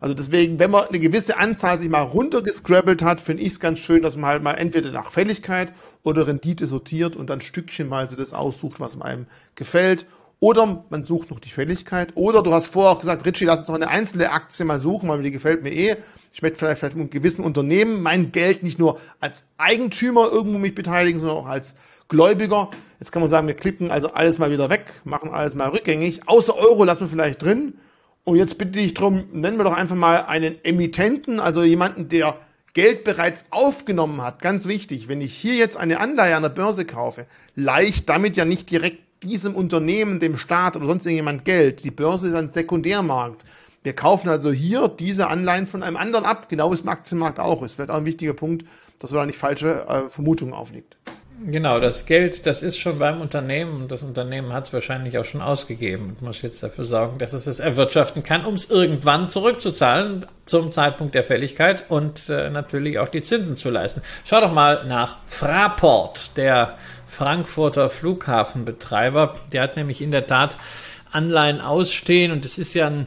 Also deswegen, wenn man eine gewisse Anzahl sich mal runtergescrabbelt hat, finde ich es ganz schön, dass man halt mal entweder nach Fälligkeit oder Rendite sortiert und dann stückchenweise das aussucht, was einem gefällt. Oder man sucht noch die Fälligkeit. Oder du hast vorher auch gesagt, Richie, lass uns doch eine einzelne Aktie mal suchen, weil die gefällt mir eh. Ich möchte vielleicht, vielleicht mit gewissen Unternehmen mein Geld nicht nur als Eigentümer irgendwo mich beteiligen, sondern auch als Gläubiger. Jetzt kann man sagen, wir klicken also alles mal wieder weg, machen alles mal rückgängig. Außer Euro lassen wir vielleicht drin. Und jetzt bitte ich darum, nennen wir doch einfach mal einen Emittenten, also jemanden, der Geld bereits aufgenommen hat. Ganz wichtig, wenn ich hier jetzt eine Anleihe an der Börse kaufe, leicht damit ja nicht direkt diesem Unternehmen, dem Staat oder sonst irgendjemand Geld. Die Börse ist ein Sekundärmarkt. Wir kaufen also hier diese Anleihen von einem anderen ab, genau wie es im Aktienmarkt auch ist. Wird auch ein wichtiger Punkt, dass man da nicht falsche äh, Vermutungen aufliegt. Genau, das Geld, das ist schon beim Unternehmen und das Unternehmen hat es wahrscheinlich auch schon ausgegeben und muss jetzt dafür sorgen, dass es es erwirtschaften kann, um es irgendwann zurückzuzahlen zum Zeitpunkt der Fälligkeit und äh, natürlich auch die Zinsen zu leisten. Schau doch mal nach Fraport, der Frankfurter Flughafenbetreiber. Der hat nämlich in der Tat Anleihen ausstehen und es ist ja ein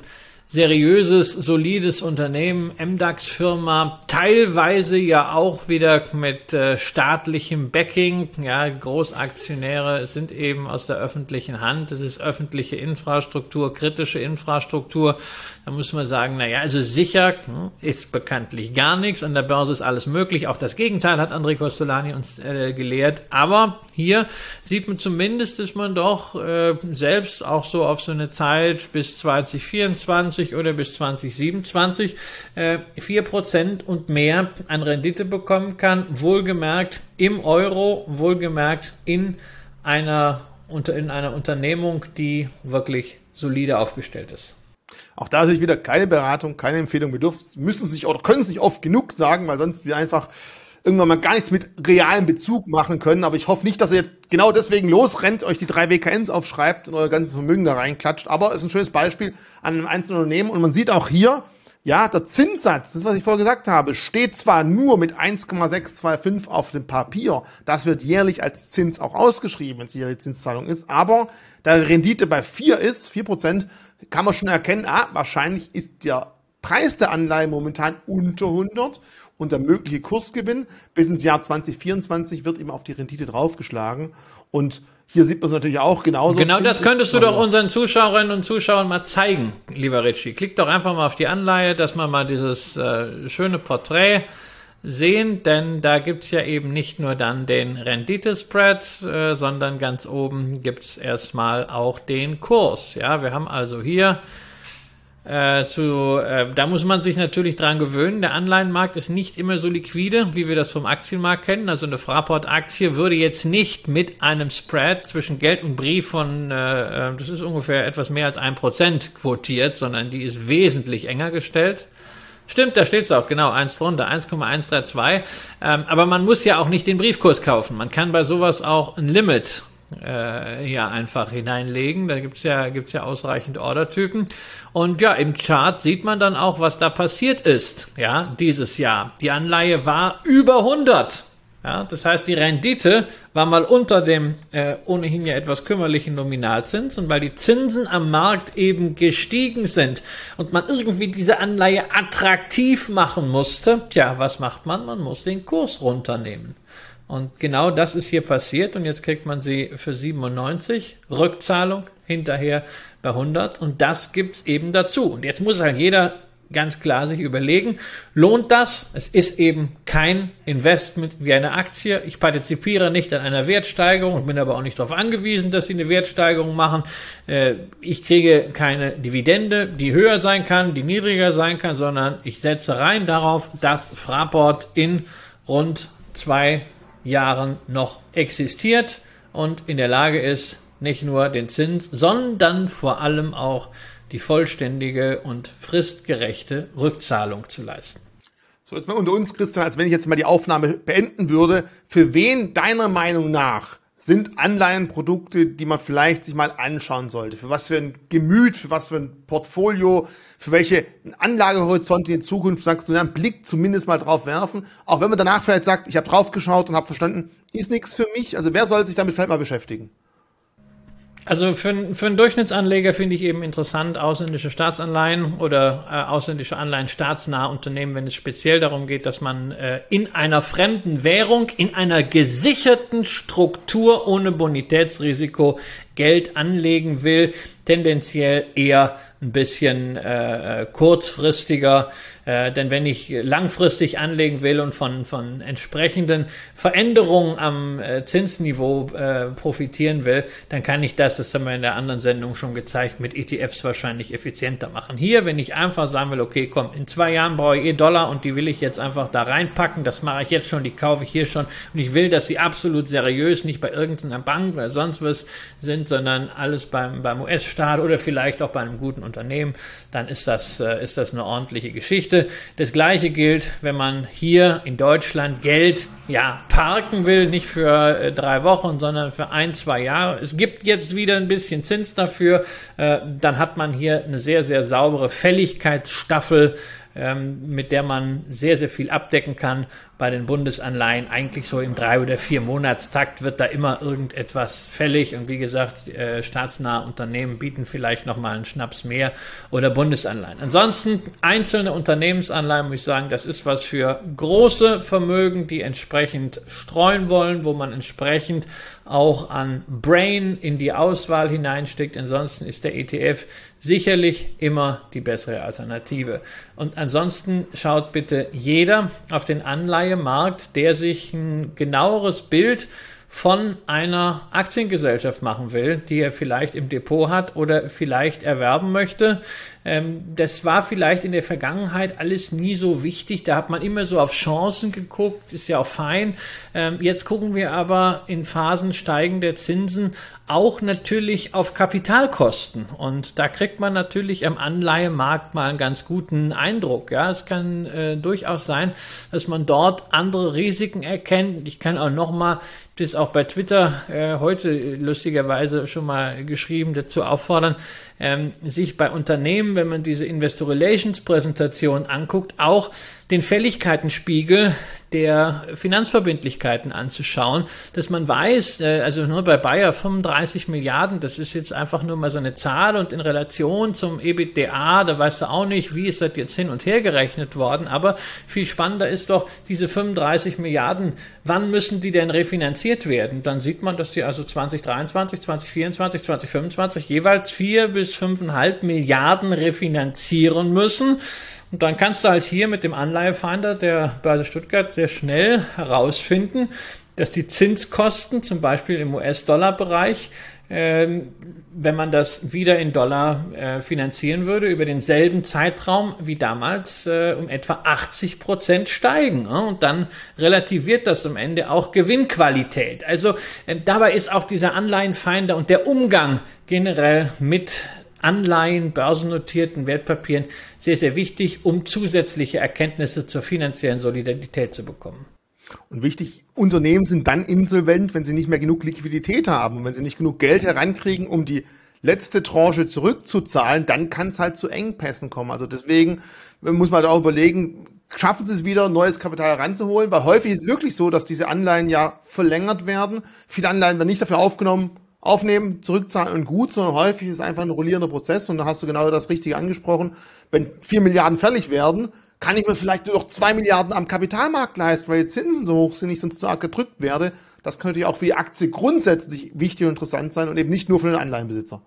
seriöses, solides Unternehmen, MDAX-Firma, teilweise ja auch wieder mit äh, staatlichem Backing. Ja, Großaktionäre sind eben aus der öffentlichen Hand. Es ist öffentliche Infrastruktur, kritische Infrastruktur. Da muss man sagen, naja, also sicher hm, ist bekanntlich gar nichts. An der Börse ist alles möglich. Auch das Gegenteil hat André Costolani uns äh, gelehrt. Aber hier sieht man zumindest, dass man doch äh, selbst auch so auf so eine Zeit bis 2024 oder bis 2027 äh, 4% und mehr an Rendite bekommen kann. Wohlgemerkt im Euro, wohlgemerkt in einer, unter, in einer Unternehmung, die wirklich solide aufgestellt ist. Auch da natürlich wieder keine Beratung, keine Empfehlung. Wir dürfen, müssen es nicht oder können es nicht oft genug sagen, weil sonst wir einfach irgendwann mal gar nichts mit realem Bezug machen können. Aber ich hoffe nicht, dass ihr jetzt genau deswegen losrennt, euch die drei WKNs aufschreibt und euer ganzes Vermögen da reinklatscht. Aber es ist ein schönes Beispiel an einem einzelnen Unternehmen. Und man sieht auch hier, ja, der Zinssatz, das was ich vorher gesagt habe, steht zwar nur mit 1,625 auf dem Papier, das wird jährlich als Zins auch ausgeschrieben, wenn es jährliche Zinszahlung ist, aber da die Rendite bei 4 ist, 4 Prozent, kann man schon erkennen, ah, wahrscheinlich ist der Preis der Anleihe momentan unter 100 und der mögliche Kursgewinn bis ins Jahr 2024 wird immer auf die Rendite draufgeschlagen. Und hier sieht man es natürlich auch genauso. Genau das könntest du doch unseren Zuschauerinnen und Zuschauern mal zeigen, lieber Richie. Klick doch einfach mal auf die Anleihe, dass man mal dieses äh, schöne Porträt sehen, denn da gibt's ja eben nicht nur dann den Renditespread, äh, sondern ganz oben gibt's erstmal auch den Kurs. Ja, wir haben also hier äh, zu, äh, da muss man sich natürlich dran gewöhnen. Der Anleihenmarkt ist nicht immer so liquide, wie wir das vom Aktienmarkt kennen. Also eine Fraport-Aktie würde jetzt nicht mit einem Spread zwischen Geld und Brief von, äh, äh das ist ungefähr etwas mehr als ein Prozent quotiert, sondern die ist wesentlich enger gestellt. Stimmt, da steht es auch, genau, eins drunter, 1,132. Ähm, aber man muss ja auch nicht den Briefkurs kaufen. Man kann bei sowas auch ein Limit äh, ja einfach hineinlegen. Da gibt's ja, gibt's ja ausreichend Ordertypen. Und ja, im Chart sieht man dann auch, was da passiert ist, ja, dieses Jahr. Die Anleihe war über 100. Ja, das heißt, die Rendite war mal unter dem äh, ohnehin ja etwas kümmerlichen Nominalzins und weil die Zinsen am Markt eben gestiegen sind und man irgendwie diese Anleihe attraktiv machen musste, tja, was macht man? Man muss den Kurs runternehmen. Und genau das ist hier passiert und jetzt kriegt man sie für 97, Rückzahlung hinterher bei 100 und das gibt's eben dazu. Und jetzt muss halt jeder ganz klar sich überlegen, lohnt das? Es ist eben kein Investment wie eine Aktie. Ich partizipiere nicht an einer Wertsteigerung und bin aber auch nicht darauf angewiesen, dass sie eine Wertsteigerung machen. Äh, ich kriege keine Dividende, die höher sein kann, die niedriger sein kann, sondern ich setze rein darauf, dass Fraport in rund zwei Jahren noch existiert und in der Lage ist, nicht nur den Zins, sondern vor allem auch die vollständige und fristgerechte Rückzahlung zu leisten. So, jetzt mal unter uns, Christian, als wenn ich jetzt mal die Aufnahme beenden würde. Für wen deiner Meinung nach sind Anleihenprodukte, die man vielleicht sich mal anschauen sollte. Für was für ein Gemüt, für was für ein Portfolio, für welche Anlagehorizonte in Zukunft sagst du, ja, einen Blick zumindest mal drauf werfen. Auch wenn man danach vielleicht sagt, ich habe drauf geschaut und habe verstanden, ist nichts für mich. Also wer soll sich damit vielleicht mal beschäftigen? Also für, für einen Durchschnittsanleger finde ich eben interessant ausländische Staatsanleihen oder äh, ausländische Anleihen staatsnahe Unternehmen, wenn es speziell darum geht, dass man äh, in einer fremden Währung, in einer gesicherten Struktur ohne Bonitätsrisiko Geld anlegen will, tendenziell eher ein bisschen äh, kurzfristiger. Äh, denn wenn ich langfristig anlegen will und von, von entsprechenden Veränderungen am äh, Zinsniveau äh, profitieren will, dann kann ich das, das haben wir in der anderen Sendung schon gezeigt, mit ETFs wahrscheinlich effizienter machen. Hier, wenn ich einfach sagen will, okay, komm, in zwei Jahren brauche ich eh Dollar und die will ich jetzt einfach da reinpacken, das mache ich jetzt schon, die kaufe ich hier schon und ich will, dass sie absolut seriös, nicht bei irgendeiner Bank oder sonst was sind, sondern alles beim, beim US-Staat oder vielleicht auch bei einem guten Unternehmen, dann ist das, äh, ist das eine ordentliche Geschichte. Das gleiche gilt, wenn man hier in Deutschland Geld ja, parken will, nicht für äh, drei Wochen, sondern für ein, zwei Jahre. Es gibt jetzt wieder ein bisschen Zins dafür. Äh, dann hat man hier eine sehr, sehr saubere Fälligkeitsstaffel ähm, mit der man sehr, sehr viel abdecken kann. Bei den Bundesanleihen eigentlich so im drei- oder vier Monatstakt wird da immer irgendetwas fällig. Und wie gesagt, äh, staatsnahe Unternehmen bieten vielleicht nochmal einen Schnaps mehr oder Bundesanleihen. Ansonsten einzelne Unternehmensanleihen, muss ich sagen, das ist was für große Vermögen, die entsprechend streuen wollen, wo man entsprechend auch an Brain in die Auswahl hineinsteckt. Ansonsten ist der ETF sicherlich immer die bessere Alternative. Und ansonsten schaut bitte jeder auf den Anleihemarkt, der sich ein genaueres Bild von einer Aktiengesellschaft machen will, die er vielleicht im Depot hat oder vielleicht erwerben möchte. Ähm, das war vielleicht in der Vergangenheit alles nie so wichtig. Da hat man immer so auf Chancen geguckt, ist ja auch fein. Ähm, jetzt gucken wir aber in Phasen steigender Zinsen auch natürlich auf Kapitalkosten. Und da kriegt man natürlich am Anleihemarkt mal einen ganz guten Eindruck. Ja, es kann äh, durchaus sein, dass man dort andere Risiken erkennt. Ich kann auch noch mal das auch bei Twitter äh, heute lustigerweise schon mal geschrieben, dazu auffordern, ähm, sich bei Unternehmen, wenn man diese Investor Relations Präsentation anguckt, auch den Fälligkeitenspiegel der Finanzverbindlichkeiten anzuschauen, dass man weiß, äh, also nur bei Bayer 35 Milliarden, das ist jetzt einfach nur mal so eine Zahl und in Relation zum EBITDA, da weißt du auch nicht, wie ist das jetzt hin und her gerechnet worden, aber viel spannender ist doch diese 35 Milliarden, wann müssen die denn refinanziert werden? Dann sieht man, dass die also 2023, 2024, 2025 jeweils vier bis fünfeinhalb Milliarden refinanzieren müssen. Und dann kannst du halt hier mit dem Anleihefinder der Börse Stuttgart sehr schnell herausfinden, dass die Zinskosten zum Beispiel im US-Dollar-Bereich, äh, wenn man das wieder in Dollar äh, finanzieren würde, über denselben Zeitraum wie damals äh, um etwa 80 Prozent steigen. Ne? Und dann relativiert das am Ende auch Gewinnqualität. Also äh, dabei ist auch dieser Anleihenfinder und der Umgang generell mit Anleihen, börsennotierten Wertpapieren sehr, sehr wichtig, um zusätzliche Erkenntnisse zur finanziellen Solidarität zu bekommen. Und wichtig, Unternehmen sind dann insolvent, wenn sie nicht mehr genug Liquidität haben und wenn sie nicht genug Geld herankriegen, um die letzte Tranche zurückzuzahlen, dann kann es halt zu Engpässen kommen. Also deswegen muss man da auch überlegen, schaffen sie es wieder, neues Kapital heranzuholen, weil häufig ist es wirklich so, dass diese Anleihen ja verlängert werden. Viele Anleihen werden nicht dafür aufgenommen, aufnehmen, zurückzahlen und gut, sondern häufig ist einfach ein rollierender Prozess und da hast du genau das Richtige angesprochen. Wenn vier Milliarden fällig werden, kann ich mir vielleicht nur noch zwei Milliarden am Kapitalmarkt leisten, weil die Zinsen so hoch sind, ich sonst stark gedrückt werde. Das könnte ja auch für die Aktie grundsätzlich wichtig und interessant sein und eben nicht nur für den Anleihenbesitzer.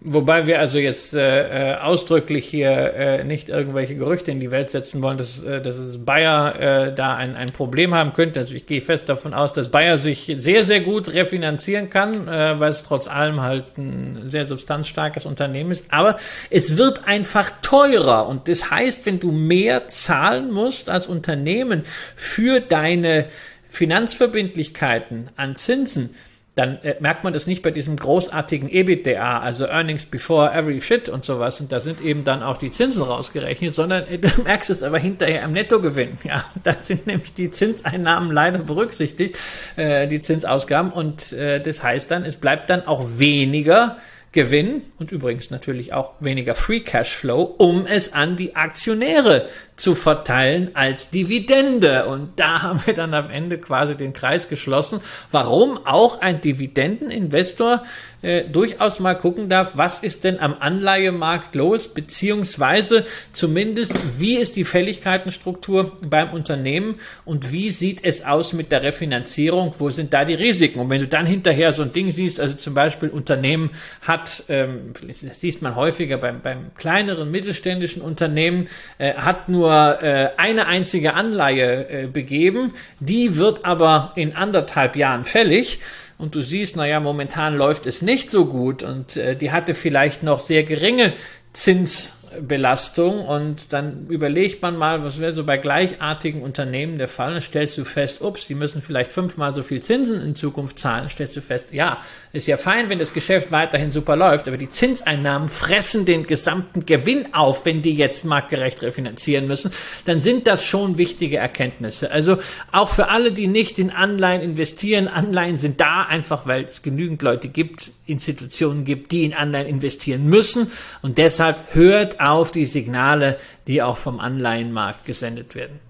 Wobei wir also jetzt äh, äh, ausdrücklich hier äh, nicht irgendwelche Gerüchte in die Welt setzen wollen, dass, äh, dass es Bayer äh, da ein, ein Problem haben könnte. Also ich gehe fest davon aus, dass Bayer sich sehr, sehr gut refinanzieren kann, äh, weil es trotz allem halt ein sehr substanzstarkes Unternehmen ist. Aber es wird einfach teurer. Und das heißt, wenn du mehr zahlen musst als Unternehmen für deine Finanzverbindlichkeiten an Zinsen, dann äh, merkt man das nicht bei diesem großartigen EBITDA, also Earnings before every shit und sowas. Und da sind eben dann auch die Zinsen rausgerechnet, sondern äh, du merkst es aber hinterher im Nettogewinn. Ja, da sind nämlich die Zinseinnahmen leider berücksichtigt, äh, die Zinsausgaben. Und äh, das heißt dann, es bleibt dann auch weniger Gewinn und übrigens natürlich auch weniger Free Cash Flow, um es an die Aktionäre zu verteilen als Dividende. Und da haben wir dann am Ende quasi den Kreis geschlossen, warum auch ein Dividendeninvestor äh, durchaus mal gucken darf, was ist denn am Anleihemarkt los, beziehungsweise zumindest, wie ist die Fälligkeitenstruktur beim Unternehmen und wie sieht es aus mit der Refinanzierung, wo sind da die Risiken? Und wenn du dann hinterher so ein Ding siehst, also zum Beispiel Unternehmen hat, ähm, das sieht man häufiger beim, beim kleineren mittelständischen Unternehmen, äh, hat nur nur äh, eine einzige Anleihe äh, begeben, die wird aber in anderthalb Jahren fällig. Und du siehst, naja, momentan läuft es nicht so gut. Und äh, die hatte vielleicht noch sehr geringe Zins Belastung und dann überlegt man mal, was wäre so bei gleichartigen Unternehmen der Fall, dann stellst du fest, ups, die müssen vielleicht fünfmal so viel Zinsen in Zukunft zahlen, stellst du fest, ja, ist ja fein, wenn das Geschäft weiterhin super läuft, aber die Zinseinnahmen fressen den gesamten Gewinn auf, wenn die jetzt marktgerecht refinanzieren müssen, dann sind das schon wichtige Erkenntnisse. Also auch für alle, die nicht in Anleihen investieren, Anleihen sind da einfach, weil es genügend Leute gibt, Institutionen gibt, die in Anleihen investieren müssen. Und deshalb hört auf die Signale, die auch vom Anleihenmarkt gesendet werden.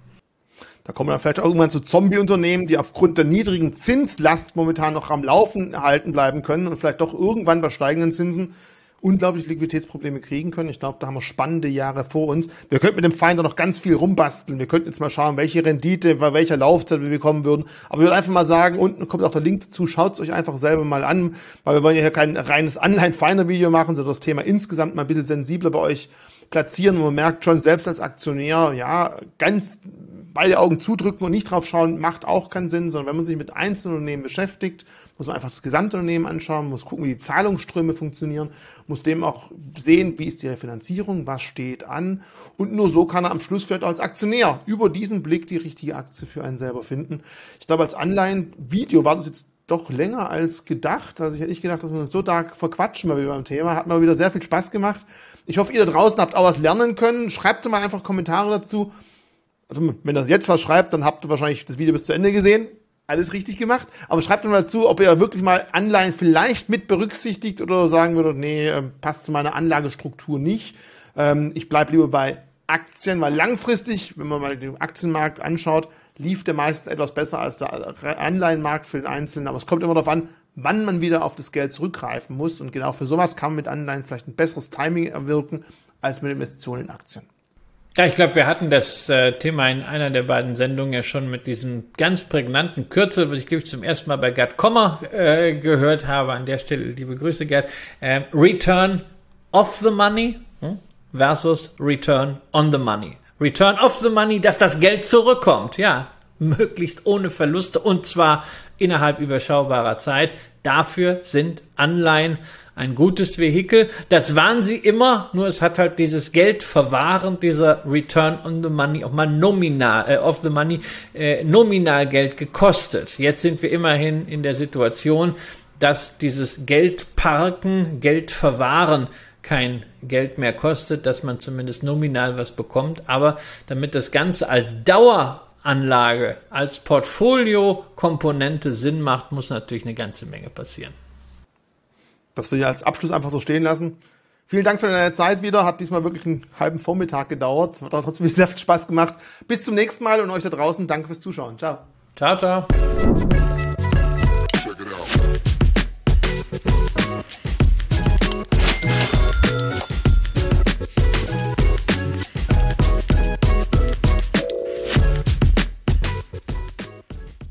Da kommen wir vielleicht auch irgendwann zu Zombie-Unternehmen, die aufgrund der niedrigen Zinslast momentan noch am Laufen erhalten bleiben können und vielleicht doch irgendwann bei steigenden Zinsen unglaublich Liquiditätsprobleme kriegen können. Ich glaube, da haben wir spannende Jahre vor uns. Wir könnten mit dem Finder noch ganz viel rumbasteln. Wir könnten jetzt mal schauen, welche Rendite bei welcher Laufzeit wir bekommen würden. Aber ich würde einfach mal sagen, unten kommt auch der Link dazu. Schaut es euch einfach selber mal an, weil wir wollen ja hier kein reines Anleihen-Finder-Video machen, sondern das Thema insgesamt mal ein bisschen sensibler bei euch platzieren. Man merkt schon, selbst als Aktionär, ja, ganz beide Augen zudrücken und nicht drauf schauen, macht auch keinen Sinn, sondern wenn man sich mit einzelnen Unternehmen beschäftigt, muss man einfach das gesamte Unternehmen anschauen, muss gucken, wie die Zahlungsströme funktionieren, muss dem auch sehen, wie ist die Refinanzierung, was steht an und nur so kann er am Schluss vielleicht als Aktionär über diesen Blick die richtige Aktie für einen selber finden. Ich glaube, als Anleihen-Video war das jetzt doch länger als gedacht. Also ich hätte nicht gedacht, dass wir uns so da verquatschen mal wieder beim Thema. Hat mir wieder sehr viel Spaß gemacht. Ich hoffe, ihr da draußen habt auch was lernen können. Schreibt mal einfach Kommentare dazu. Also, wenn ihr jetzt was schreibt, dann habt ihr wahrscheinlich das Video bis zu Ende gesehen. Alles richtig gemacht. Aber schreibt mal dazu, ob ihr wirklich mal Anleihen vielleicht mit berücksichtigt oder sagen würdet, nee, ähm, passt zu meiner Anlagestruktur nicht. Ähm, ich bleibe lieber bei Aktien, weil langfristig, wenn man mal den Aktienmarkt anschaut, lief der meistens etwas besser als der Anleihenmarkt für den Einzelnen. Aber es kommt immer darauf an, wann man wieder auf das Geld zurückgreifen muss. Und genau für sowas kann man mit Anleihen vielleicht ein besseres Timing erwirken als mit Investitionen in Aktien. Ja, ich glaube, wir hatten das äh, Thema in einer der beiden Sendungen ja schon mit diesem ganz prägnanten Kürzel, was ich glaube ich zum ersten Mal bei Gerd Kommer äh, gehört habe. An der Stelle liebe Grüße, Gerd. Äh, Return of the Money hm, versus Return on the Money. Return of the Money, dass das Geld zurückkommt. Ja, möglichst ohne Verluste und zwar innerhalb überschaubarer Zeit. Dafür sind Anleihen ein gutes Vehikel. Das waren sie immer, nur es hat halt dieses Geld verwahren, dieser Return on the Money, auch mal nominal, äh, of the Money, äh, nominal Geld gekostet. Jetzt sind wir immerhin in der Situation, dass dieses Geldparken, Geld verwahren kein Geld mehr kostet, dass man zumindest nominal was bekommt. Aber damit das Ganze als Daueranlage, als Portfolio-Komponente Sinn macht, muss natürlich eine ganze Menge passieren das wir als Abschluss einfach so stehen lassen. Vielen Dank für deine Zeit wieder. Hat diesmal wirklich einen halben Vormittag gedauert. Hat trotzdem sehr viel Spaß gemacht. Bis zum nächsten Mal und euch da draußen danke fürs Zuschauen. Ciao. Ciao, ciao.